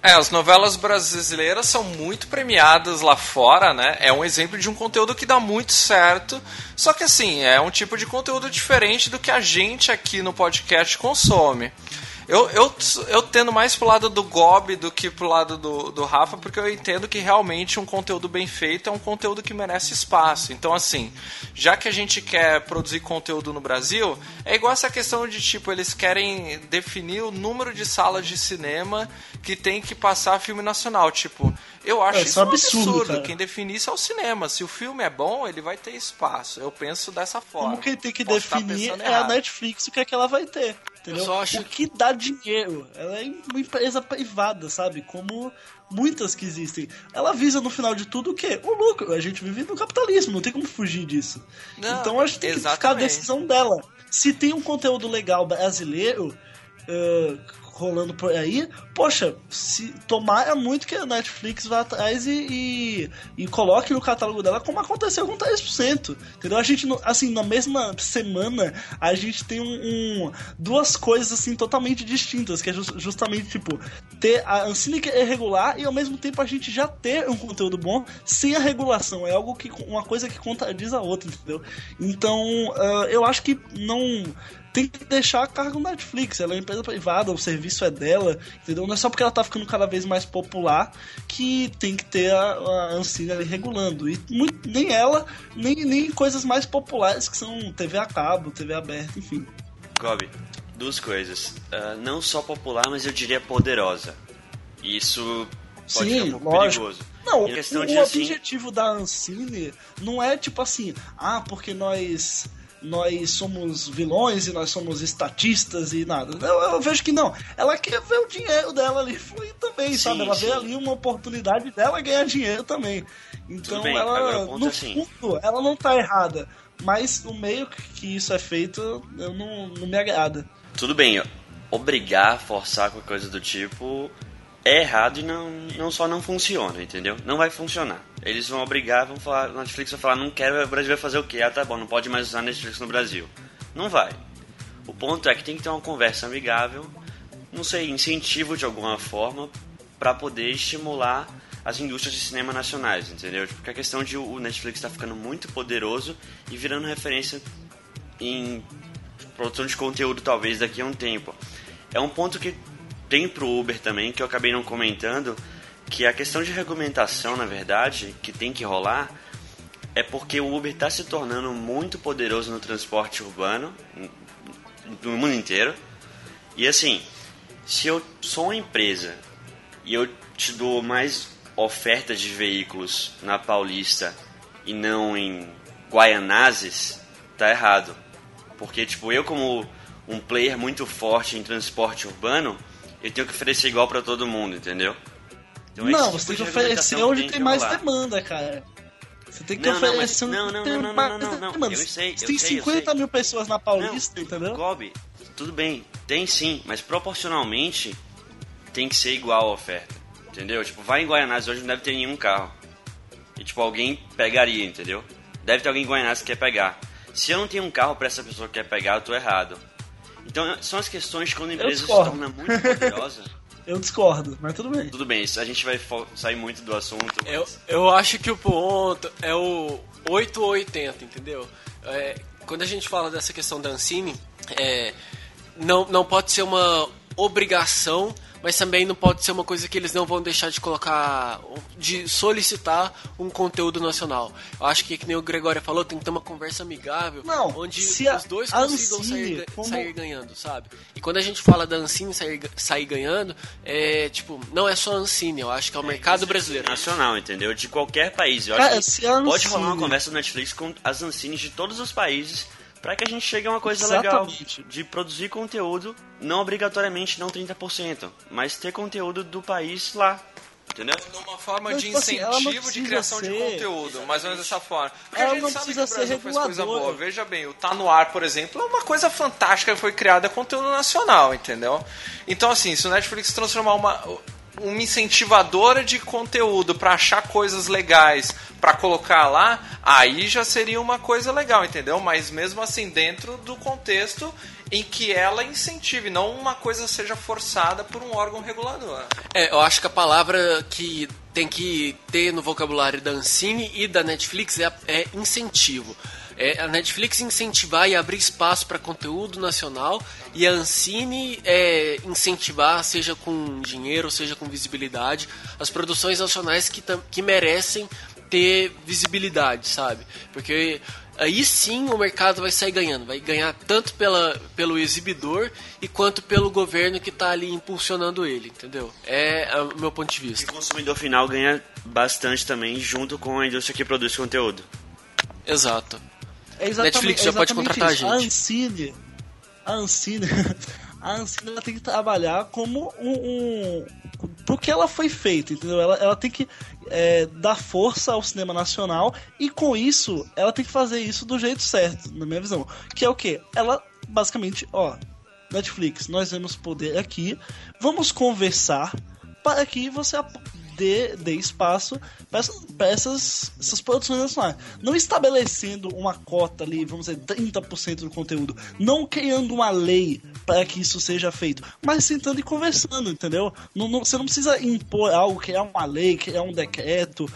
É, as novelas brasileiras são muito premiadas lá fora, né? É um exemplo de um conteúdo que dá muito certo. Só que assim, é um tipo de conteúdo diferente do que a gente aqui no podcast consome. Eu, eu, eu tendo mais pro lado do Gob do que pro lado do, do Rafa, porque eu entendo que realmente um conteúdo bem feito é um conteúdo que merece espaço. Então, assim, já que a gente quer produzir conteúdo no Brasil, é igual essa questão de tipo, eles querem definir o número de salas de cinema que tem que passar filme nacional. Tipo, eu acho É, isso é um absurdo, absurdo. Quem define isso é o cinema. Se o filme é bom, ele vai ter espaço. Eu penso dessa forma. Como quem tem que Posso definir é a. Netflix o que é que ela vai ter. Entendeu? Eu só acho- O que dá dinheiro. Ela é uma empresa privada, sabe? Como muitas que existem. Ela visa no final de tudo o quê? O lucro. A gente vive no capitalismo, não tem como fugir disso. Não, então acho que tem que ficar a exatamente. decisão dela. Se tem um conteúdo legal brasileiro. eh, rolando por aí, poxa, se tomara muito que a Netflix vá atrás e, e, e coloque no catálogo dela como aconteceu com 3%. Entendeu? A gente, assim, na mesma semana, a gente tem um, um- duas coisas, assim, totalmente distintas, que é jus- justamente, tipo, ter a Ancine que é regular e ao mesmo tempo a gente já ter um conteúdo bom sem a regulação. É algo que, uma coisa que contradiz a outra, entendeu? Então, ah, eu acho que não tem que deixar a cargo no Netflix. Ela é uma empresa privada, o serviço é dela, entendeu? Não é só porque ela tá ficando cada vez mais popular que tem que ter a, a Ancine ali regulando. E muito- nem ela, nem, nem coisas mais populares que são TV a cabo, TV aberta, enfim. Gobi, duas coisas. Ah, não só popular, mas eu diria poderosa. E Isso pode Sim, ficar um pouco lógico. perigoso. Não, o, de o assim, objetivo da Ancine não é tipo assim, ah, porque nós nós somos vilões e nós somos estatistas e nada. Eu, eu vejo que não. Ela quer ver o dinheiro dela ali fluir também, Sim, sabe? Ela sim. vê ali uma oportunidade dela ganhar dinheiro também. Então bem, ela, no é assim. fundo, ela não tá errada. Mas o meio que que isso é feito, eu não, não me agrada. tudo bem, obrigar, forçar qualquer coisa do tipo é errado e não, não só não funciona, entendeu? Não vai funcionar. Eles vão obrigar, vão falar, a Netflix vai falar, não quero, o Brasil vai fazer o quê? Ah, tá bom, não pode mais usar Netflix no Brasil. Não vai. O ponto é que tem que ter uma conversa amigável, não sei, incentivo de alguma forma para poder estimular as indústrias de cinema nacionais, entendeu? Porque a questão de o Netflix tá ficando muito poderoso e virando referência em produção de conteúdo talvez daqui a um tempo. É um ponto que tem pro Uber também, que eu acabei não comentando, que a questão de regulamentação, na verdade, que tem que rolar, é porque o Uber está se tornando muito poderoso no transporte urbano, no mundo inteiro. E assim, se eu sou uma empresa e eu te dou mais oferta de veículos na Paulista e não em Guaianazes, tá errado. Porque, tipo, eu como um player muito forte em transporte urbano, eu tenho que oferecer igual pra todo mundo, entendeu? Então, não, tipo você tem que oferecer onde tem mais rolar. demanda, cara. Você tem que Não, não, mas- oferecer não, não, não, não, mais não, não, não. demanda. Eu sei, Você eu tem sei, eu 50 sei. mil pessoas na Paulista, Não, entendeu? Gobi, tudo bem, tem sim, mas proporcionalmente tem que ser igual a oferta, entendeu? Tipo, vai em Guaianazes hoje não deve ter nenhum carro. E tipo, alguém pegaria, entendeu? Deve ter alguém em Guaianazes que quer pegar. Se eu não tenho um carro pra essa pessoa que quer pegar, eu tô errado. Então, são as questões que quando a empresa se torna muito poderosa. Eu discordo, mas tudo bem. Tudo bem, a gente vai sair muito do assunto. mas- Eu, eu acho que o ponto é o 8 ou 80, entendeu? É, quando a gente fala dessa questão da Ancine, é, não, não pode ser uma obrigação, mas também não pode ser uma coisa que eles não vão deixar de colocar, de solicitar um conteúdo nacional. Eu acho que, que nem o Gregório falou, tem que ter uma conversa amigável, Não, onde os dois a consigam Ancine, sair, como- sair ganhando, sabe? E quando a gente fala da Ancine sair, sair ganhando, é tipo, não é só a Ancine, eu acho que é o mercado brasileiro. Nacional, entendeu? De qualquer país. Eu Cara, acho que a pode rolar uma conversa no Netflix com as Ancines de todos os países pra que a gente chegue a uma coisa Exatamente. legal de produzir conteúdo, não obrigatoriamente não 30%, mas ter conteúdo do país lá. Entendeu? Numa forma Mas, de tipo assim, ela não incentivo de precisa criação de ser- conteúdo, mais ou menos dessa forma. Porque Ela a gente sabe que o Brasil ser faz coisa boa. Veja bem, o Tá No Ar, por exemplo, é uma coisa fantástica que foi criada conteúdo nacional, entendeu? Então, assim, se o Netflix transformar uma, uma incentivadora de conteúdo pra achar coisas legais pra colocar lá, aí já seria uma coisa legal, entendeu? Mas mesmo assim, dentro do contexto em que ela incentive, não uma coisa seja forçada por um órgão regulador. É, eu acho que a palavra que tem que ter no vocabulário da Ancine e da Netflix é, é incentivo. É a Netflix incentivar e abrir espaço para conteúdo nacional e a Ancine é, incentivar, seja com dinheiro, seja com visibilidade, as produções nacionais que, que merecem ter visibilidade, sabe? Porque aí sim o mercado vai sair ganhando, vai ganhar tanto pela, pelo exibidor e quanto pelo governo que está ali impulsionando ele, entendeu? É, é o meu ponto de E vista. o consumidor final ganha bastante também junto com a indústria que produz conteúdo. Exato. É exatamente, Netflix é já pode exatamente contratar a isso. A gente. Ancine, a Ancine, a Ancine ela tem que trabalhar como um, um porque ela foi feita, entendeu? Ela, ela tem que é, dar força ao cinema nacional e com isso ela tem que fazer isso do jeito certo, na minha visão. Que é o que? Ela basicamente, ó, Netflix, nós temos poder aqui, vamos conversar para que você dê, dê espaço para essas, essas produções nacionais. Não estabelecendo uma cota ali, vamos dizer, 30% do conteúdo. Não criando uma lei para que isso seja feito, mas sentando e conversando, entendeu? Não, não- você não precisa impor algo, criar uma lei, criar um decreto,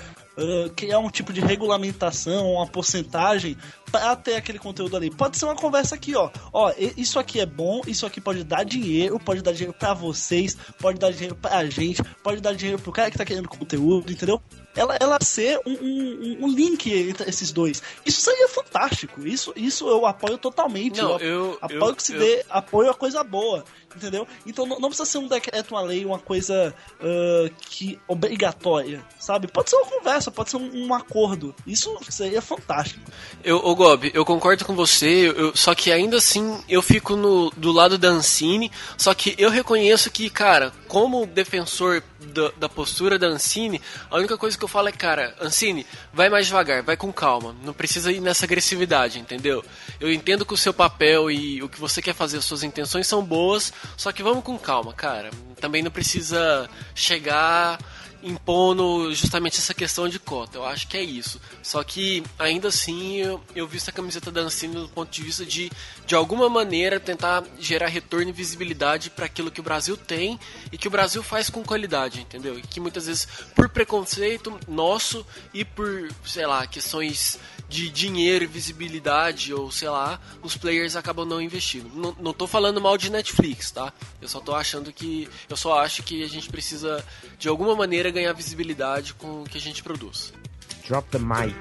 criar um tipo de regulamentação, uma porcentagem para ter aquele conteúdo ali. Pode ser uma conversa aqui, ó. Ó, isso aqui é bom, isso aqui pode dar dinheiro, pode dar dinheiro para vocês, pode dar dinheiro pra gente, pode dar dinheiro pro cara que tá querendo conteúdo, entendeu? Ela, ela ser um, um, um link entre esses dois. Isso seria fantástico. Isso, isso eu apoio totalmente. Não, eu, eu- apoio eu- que se eu- dê apoio a coisa boa, entendeu? Então não, não precisa ser um decreto, uma lei, uma coisa ah, que obrigatória, sabe? Pode ser uma conversa, pode ser um, um acordo. Isso seria fantástico. Eu, ô Gob, eu concordo com você, eu- só que ainda assim eu fico no, do lado da Ancine, só que eu reconheço que, cara, como defensor da, da postura da Ancine, a única coisa que eu falo é, cara, Ancine, vai mais devagar, vai com calma, não precisa ir nessa agressividade, entendeu? Eu entendo que o seu papel e o que você quer fazer, as suas intenções são boas, só que vamos com calma, cara. Também não precisa chegar impondo justamente essa questão de cota. Eu acho que é isso. Só que, ainda assim, eu, eu vi essa camiseta da Ancine do ponto de vista de, de alguma maneira, tentar gerar retorno e visibilidade para aquilo que o Brasil tem e que o Brasil faz com qualidade, entendeu? E que muitas vezes, por preconceito nosso e por, sei lá, questões de dinheiro e visibilidade, ou sei lá, os players acabam não investindo. Não, não tô falando mal de Netflix, tá? Eu só tô achando que. Eu só acho que a gente precisa, de alguma maneira, ganhar visibilidade com o que a gente produz. Drop the mic.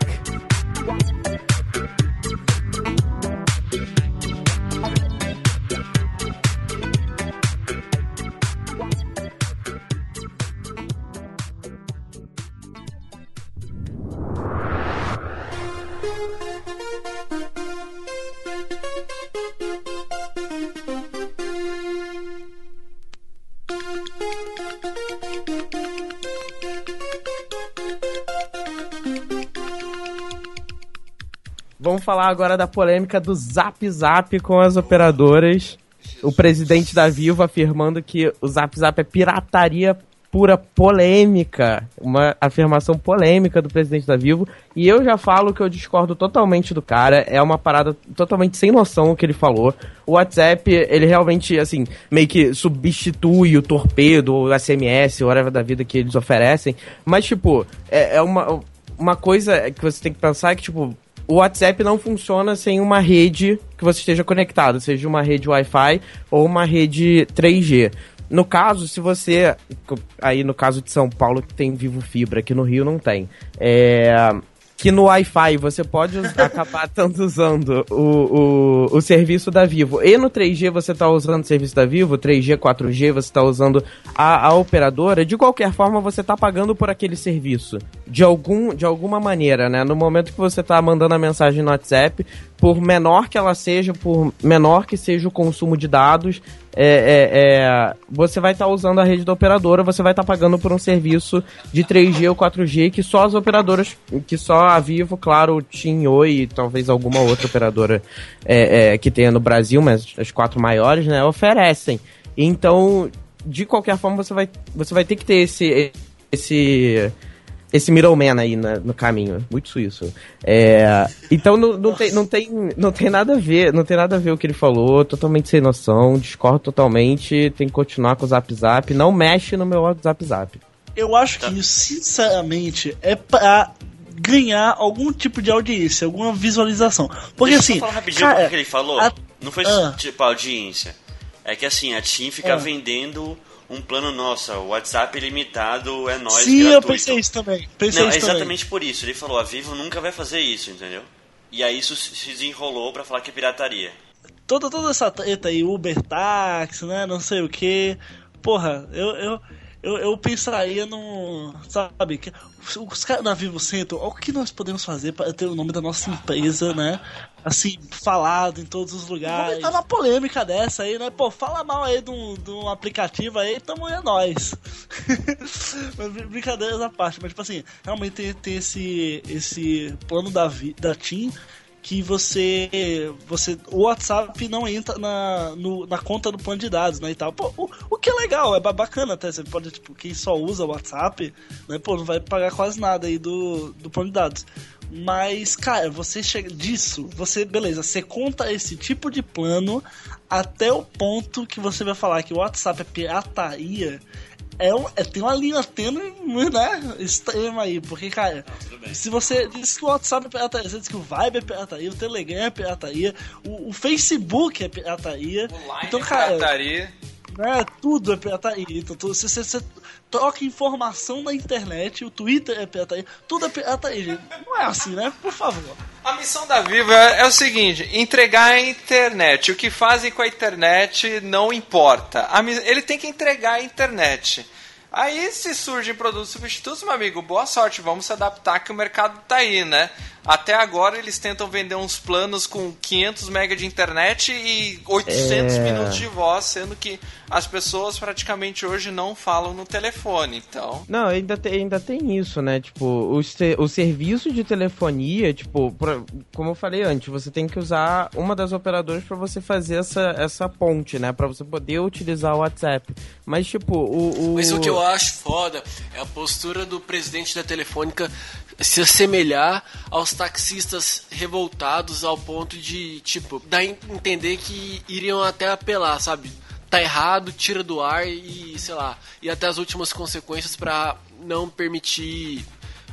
Vamos falar agora da polêmica do Zap Zap com as operadoras. O presidente da Vivo afirmando que o Zap Zap é pirataria pura polêmica. Uma afirmação polêmica do presidente da Vivo. E eu já falo que eu discordo totalmente do cara. É uma parada totalmente sem noção o que ele falou. O WhatsApp, ele realmente, assim, meio que substitui o torpedo, o SMS, o whatever da vida que eles oferecem. Mas, tipo, é, é uma, uma coisa que você tem que pensar é que, tipo, o WhatsApp não funciona sem uma rede que você esteja conectado, seja uma rede Wi-Fi ou uma rede 3G. No caso, se você. Aí no caso de São Paulo, que tem Vivo Fibra, aqui no Rio não tem. É. Que no Wi-Fi você pode acabar tanto usando o, o, o serviço da Vivo. E no 3G você está usando o serviço da Vivo, 3G, 4G, você está usando a, a operadora. De qualquer forma, você está pagando por aquele serviço. De, algum, de alguma maneira, né? No momento que você está mandando a mensagem no WhatsApp, por menor que ela seja, por menor que seja o consumo de dados, é, é, é, você vai estar usando a rede da operadora, você vai estar pagando por um serviço de 3G ou 4G que só as operadoras, que só a Vivo, claro, TIM, Oi e talvez alguma outra operadora é, é, que tenha no Brasil, mas as quatro maiores, né, oferecem. Então, de qualquer forma, você vai, você vai ter que ter esse, esse, esse middleman aí na- no caminho. Muito suíço. É, então não, não, tem, não, tem, não tem nada a ver, não tem nada a ver o que ele falou, totalmente sem noção, discordo totalmente, tem que continuar com o Zap Zap, não mexe no meu WhatsApp Zap. Eu acho que isso, sinceramente, é pra ganhar algum tipo de audiência, alguma visualização. Porque Deixa eu assim. só falar rapidinho cara, o que ele falou. a- Não foi Ah. tipo audiência. É que assim, a TIM fica Ah. vendendo um plano nosso. O WhatsApp ilimitado é nós Sim, eu pensei isso também. Pensei Não, é isso também. exatamente por isso. Ele falou, a Vivo nunca vai fazer isso, entendeu? E aí isso se desenrolou pra falar que é pirataria. toda, toda essa treta aí, Uber táxi, né? Não sei o que. Porra, eu, eu, eu, eu pensaria no. Sabe? Que os caras da Vivo Centro, o que nós podemos fazer para ter o nome da nossa empresa, né? Assim, falado em todos os lugares. Entrar numa polêmica dessa aí, né? Pô, fala mal aí de um, de um aplicativo aí, tamo é nós. brincadeiras à parte, mas tipo assim, realmente tem, tem esse, esse plano da, da TIM que você você o WhatsApp não entra na, no- na conta do plano de dados, né, e tal. Pô, o, o que é legal, é ba- bacana até, você pode, tipo, quem só usa o WhatsApp, né, pô, não vai pagar quase nada aí do, do plano de dados. Mas, cara, você chega disso, você, beleza, você conta esse tipo de plano até o ponto que você vai falar que o WhatsApp é pirataria, é, um- é- tem uma linha tênue, né, extrema aí, porque, cara, se você diz que o WhatsApp é pirataria, você diz que o Vibe é pirataria, o Telegram é pirataria, o, o Facebook é pirataria, então, cara, Pirataria. Né, tudo é pirataria, então tu- você, você- você troca informação na internet, o Twitter é pirataria, tudo é pirataria, gente. não é assim, né, por favor. A missão da Vivo é, é o seguinte: entregar a internet. O que fazem com a internet não importa. Ele tem que entregar a internet. Aí, se surgem produtos substitutos, meu amigo, boa sorte. Vamos se adaptar que o mercado tá aí, né? Até agora eles tentam vender uns planos com 500 MB de internet e 800 É. minutos de voz, sendo que as pessoas praticamente hoje não falam no telefone. Então, Não, ainda tem, ainda tem isso, né? Tipo, o, o serviço de telefonia, tipo, pra- como eu falei antes, você tem que usar uma das operadoras pra você fazer essa, essa ponte, né? Pra você poder utilizar o WhatsApp. Mas, tipo, o. o... Mas o que eu acho foda é a postura do presidente da Telefônica se assemelhar aos taxistas revoltados ao ponto de, tipo, dar entender que iriam até apelar, sabe? Tá errado, tira do ar e, sei lá, e até as últimas consequências pra não permitir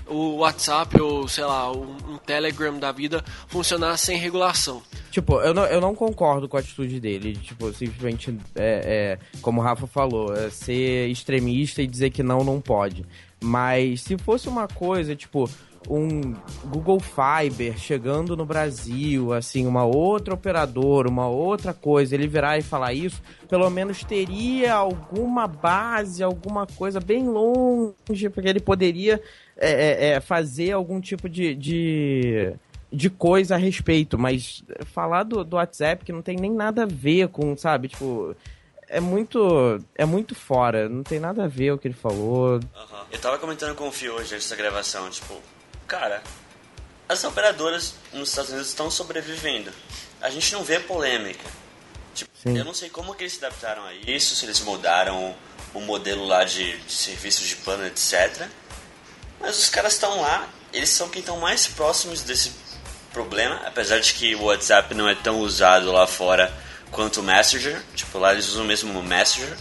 o WhatsApp ou, sei lá, um, um Telegram da vida funcionar sem regulação. Tipo, eu não, eu não concordo com a atitude dele. Tipo, simplesmente, é, é, como o Rafa falou, é ser extremista e dizer que não, não pode. Mas se fosse uma coisa, tipo, um Google Fiber chegando no Brasil, assim, uma outra operadora, uma outra coisa, ele virar e falar isso, pelo menos teria alguma base, alguma coisa bem longe, porque ele poderia é, é, é, fazer algum tipo de, de, de coisa a respeito, mas falar do, do WhatsApp que não tem nem nada a ver com, sabe, tipo, é muito, é muito fora, não tem nada a ver o que ele falou. Aham. Eu tava comentando com o Fio hoje antes da gravação, tipo, cara, as operadoras nos Estados Unidos estão sobrevivendo. A gente não vê polêmica. Tipo, Sim. eu não sei como que eles se adaptaram a isso, se eles mudaram o modelo lá de, de serviços de plano, etc. Mas os caras estão lá, eles são quem estão mais próximos desse problema, apesar de que o WhatsApp não é tão usado lá fora quanto o Messenger. Tipo, lá eles usam mesmo o Messenger.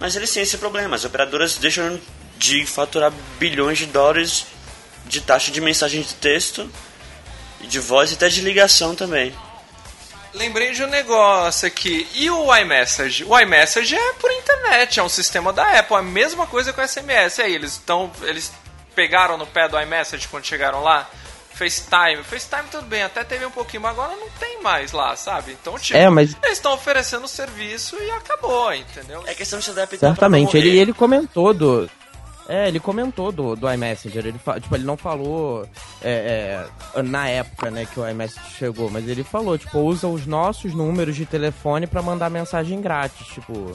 Mas eles têm esse problema. As operadoras deixam de faturar bilhões de dólares de taxa de mensagem de texto de voz e até de ligação também. Lembrei de um negócio aqui. E o iMessage? O iMessage é por internet, é um sistema da Apple, a mesma coisa com o SMS. E aí, eles estão. Eles pegaram no pé do iMessage quando chegaram lá? FaceTime. FaceTime tudo bem, até teve um pouquinho, mas agora não tem mais lá, sabe? Então, tipo, É, mas- eles estão oferecendo o serviço e acabou, entendeu? É questão de se adaptar Certamente. Ele, ele comentou do. É, ele comentou do, do iMessenger. Ele, fa- tipo, ele não falou é, é, na época, né, que o iMessage chegou, mas ele falou, tipo, usa os nossos números de telefone pra mandar mensagem grátis. Tipo,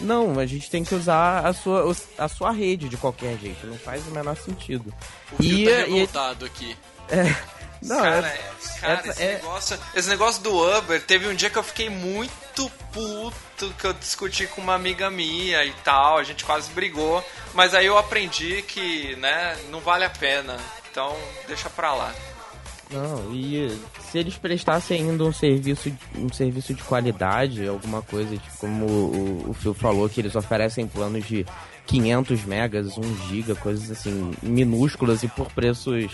não, a gente tem que usar a sua, a sua rede de qualquer jeito. Não faz o menor sentido. O Fio E- tá e- revoltado aqui. Não, cara, é- é- cara, essa esse, é- negócio, esse negócio do Uber, teve um dia que eu fiquei muito puto, que eu discuti com uma amiga minha e tal, a gente quase brigou, mas aí eu aprendi que, né, não vale a pena, então deixa pra lá. Não, e se eles prestassem ainda um serviço, um serviço de qualidade, alguma coisa, tipo, como o, o Phil falou, que eles oferecem planos de 500 megas, 1 giga, coisas assim, minúsculas e por preços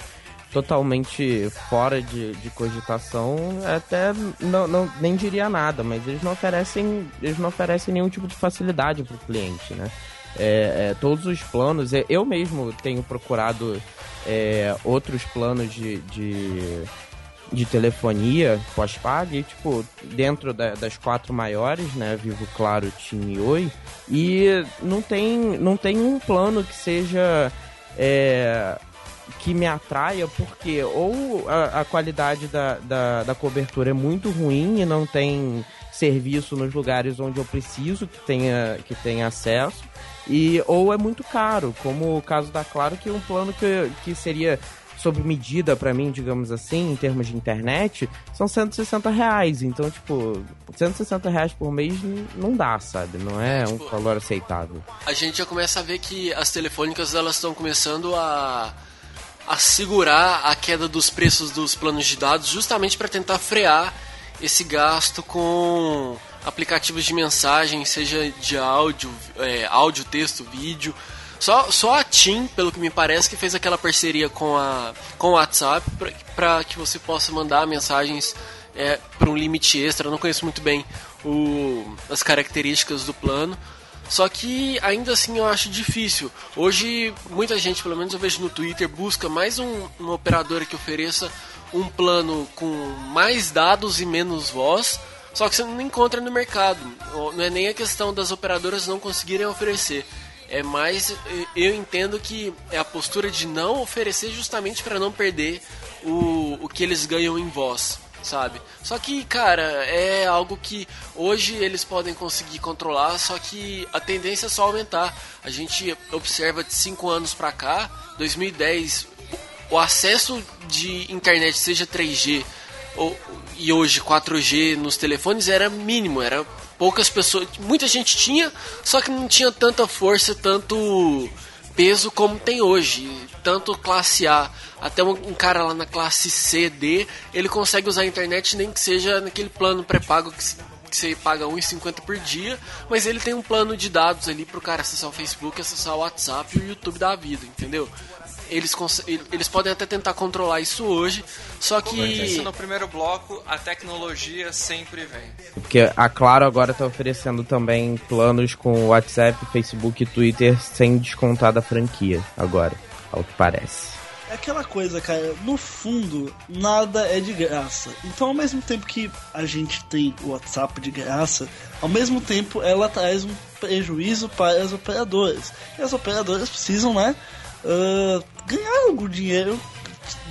totalmente fora de, de cogitação, até não, não, nem diria nada, mas eles não oferecem, eles não oferecem nenhum tipo de facilidade para o cliente, né? É, é, todos os planos, é, eu mesmo tenho procurado é, outros planos de, de, de telefonia pós-pago, e, tipo, dentro da- das quatro maiores, né, Vivo, Claro, TIM e Oi, e não tem, não tem um plano que seja é, que me atraia, porque ou a, a qualidade da, da, da cobertura é muito ruim e não tem serviço nos lugares onde eu preciso que tenha, que tenha acesso, e ou é muito caro, como o caso da Claro, que é um plano que, que seria sob medida pra mim, digamos assim, em termos de internet, são 160 reais. Então, tipo, 160 reais por mês não dá, sabe? Não é um Tipo, valor aceitável. a gente já começa a ver que as telefônicas elas estão começando a, a segurar a queda dos preços dos planos de dados justamente para tentar frear esse gasto com aplicativos de mensagem, seja de áudio, é, áudio, texto, vídeo. Só, só a TIM, pelo que me parece, que fez aquela parceria com, a, com o WhatsApp para que você possa mandar mensagens é, para um limite extra. Eu não conheço muito bem o, as características do plano. Só que ainda assim eu acho difícil. Hoje muita gente, pelo menos eu vejo no Twitter, busca mais um, uma operadora que ofereça um plano com mais dados e menos voz. Só que você não encontra no mercado. Não é nem a questão das operadoras não conseguirem oferecer. É mais, eu entendo que é a postura de não oferecer justamente para não perder o, o que eles ganham em voz sabe? Só que, cara, é algo que hoje eles podem conseguir controlar, só que a tendência é só aumentar. A gente observa de 5 anos pra cá, 2010, o acesso de internet, seja 3G ou, e hoje 4G nos telefones era mínimo, era poucas pessoas, muita gente tinha, só que não tinha tanta força, tanto peso como tem hoje. Tanto classe A, até um, cara lá na classe C, D, ele consegue usar a internet nem que seja naquele plano pré-pago que, que você paga 1,50 por dia, mas ele tem um plano de dados ali pro cara acessar o Facebook, acessar o WhatsApp e o YouTube da vida, entendeu? Eles, eles podem até tentar controlar isso hoje, só Como eu disse que no primeiro bloco, a tecnologia sempre vem. Porque a Claro agora tá oferecendo também planos com WhatsApp, Facebook e Twitter sem descontar da franquia agora, ao que parece. É aquela coisa, cara, no fundo, nada é de graça. Então, ao mesmo tempo que a gente tem o WhatsApp de graça, ao mesmo tempo ela traz um prejuízo para as operadoras. E as operadoras precisam, né, ah, ganhar algum dinheiro.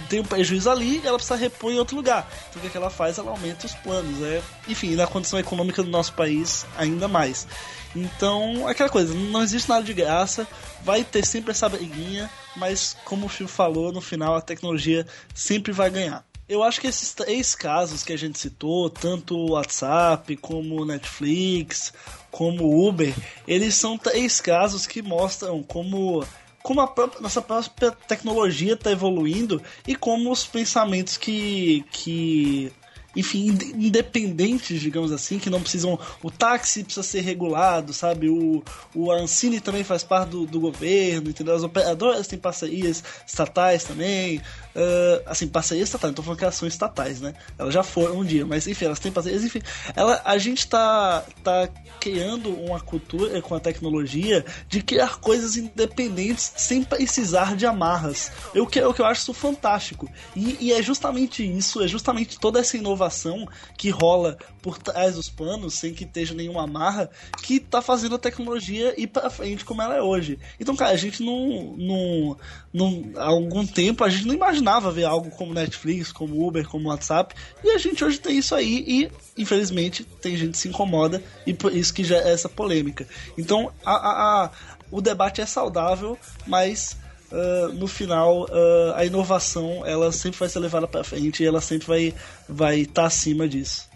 Tem um prejuízo ali ela precisa repor em outro lugar. Então, o que, é que ela faz? Ela aumenta os planos. É, enfim, na condição econômica do nosso país, ainda mais. Então, aquela coisa, não existe nada de graça, vai ter sempre essa briguinha, mas como o Phil falou, no final a tecnologia sempre vai ganhar. Eu acho que esses três casos que a gente citou, tanto o WhatsApp, como o Netflix, como o Uber, eles são três casos que mostram como, como a própria, nossa própria tecnologia está evoluindo e como os pensamentos que, que enfim, ind- independentes, digamos assim, que não precisam. O táxi precisa ser regulado, sabe? O, o Ancine também faz parte do, do governo, entendeu? As operadoras têm parcerias estatais também. ah, assim, parcerias estatais, não tô falando que elas são estatais, né? Elas já foram um dia, mas enfim, elas têm parcerias, enfim. Ela, a gente tá, tá criando uma cultura com a tecnologia de criar coisas independentes sem precisar de amarras. Eu que, eu que eu acho isso fantástico. E, e é justamente isso, é justamente toda essa inovação que rola por trás dos panos, sem que esteja nenhuma amarra, que tá fazendo a tecnologia ir pra frente como ela é hoje. Então, cara, a gente não, não, não. Há algum tempo a gente não imaginava ver algo como Netflix, como Uber, como WhatsApp, e a gente hoje tem isso aí e, infelizmente, tem gente que se incomoda e por isso que já é essa polêmica. Então, a, a, a- o debate é saudável, mas ah, no final ah, a inovação ela sempre vai ser levada para frente e ela sempre vai vai estar acima disso.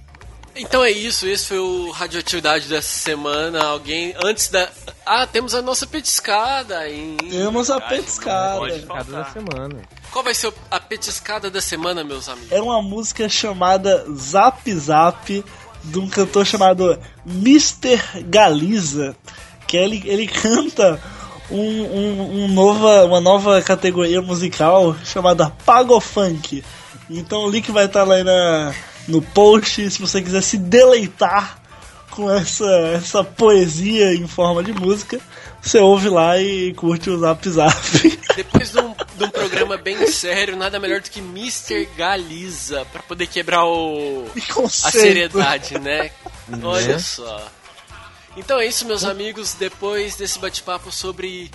Então é isso, esse foi o Radioatividade dessa semana. Alguém, antes da. Ah, temos a nossa petiscada ainda. Temos a petiscada. Cada da faltar. semana. Qual vai ser a petiscada da semana, meus amigos? É uma música chamada Zap Zap de um cantor chamado Mr. Galiza, que ele, ele canta um, um, um nova, uma nova categoria musical chamada Pagofunk. Então o link vai estar lá aí na, no post se você quiser se deleitar com essa, essa poesia em forma de música. Você ouve lá e curte o Zap Zap. Depois de um, de um programa bem sério, nada melhor do que Mr. Galiza pra poder quebrar o a seriedade, né? Olha só. Então é isso, meus amigos. Depois desse bate-papo sobre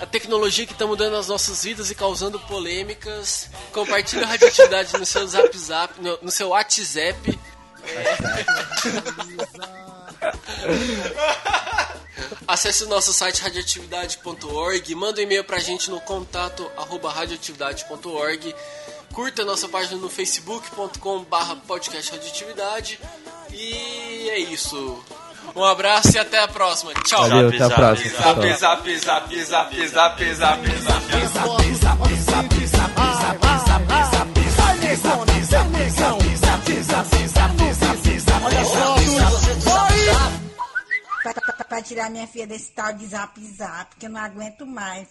a tecnologia que está mudando as nossas vidas e causando polêmicas, compartilhe a radioatividade no seu Zap Zap, no, no seu WhatsApp. Acesse o nosso site radioatividade.org, manda um e-mail pra gente no contato arroba radioatividade.org, curta a nossa página no facebook.com barra podcast radioatividade e é isso. Um abraço e até a próxima. Tchau. Valeu, até a zap, próxima. zap. Zap, zap, zap, zap, zap, pra tirar minha filha desse tal de zap zap, que eu não aguento mais.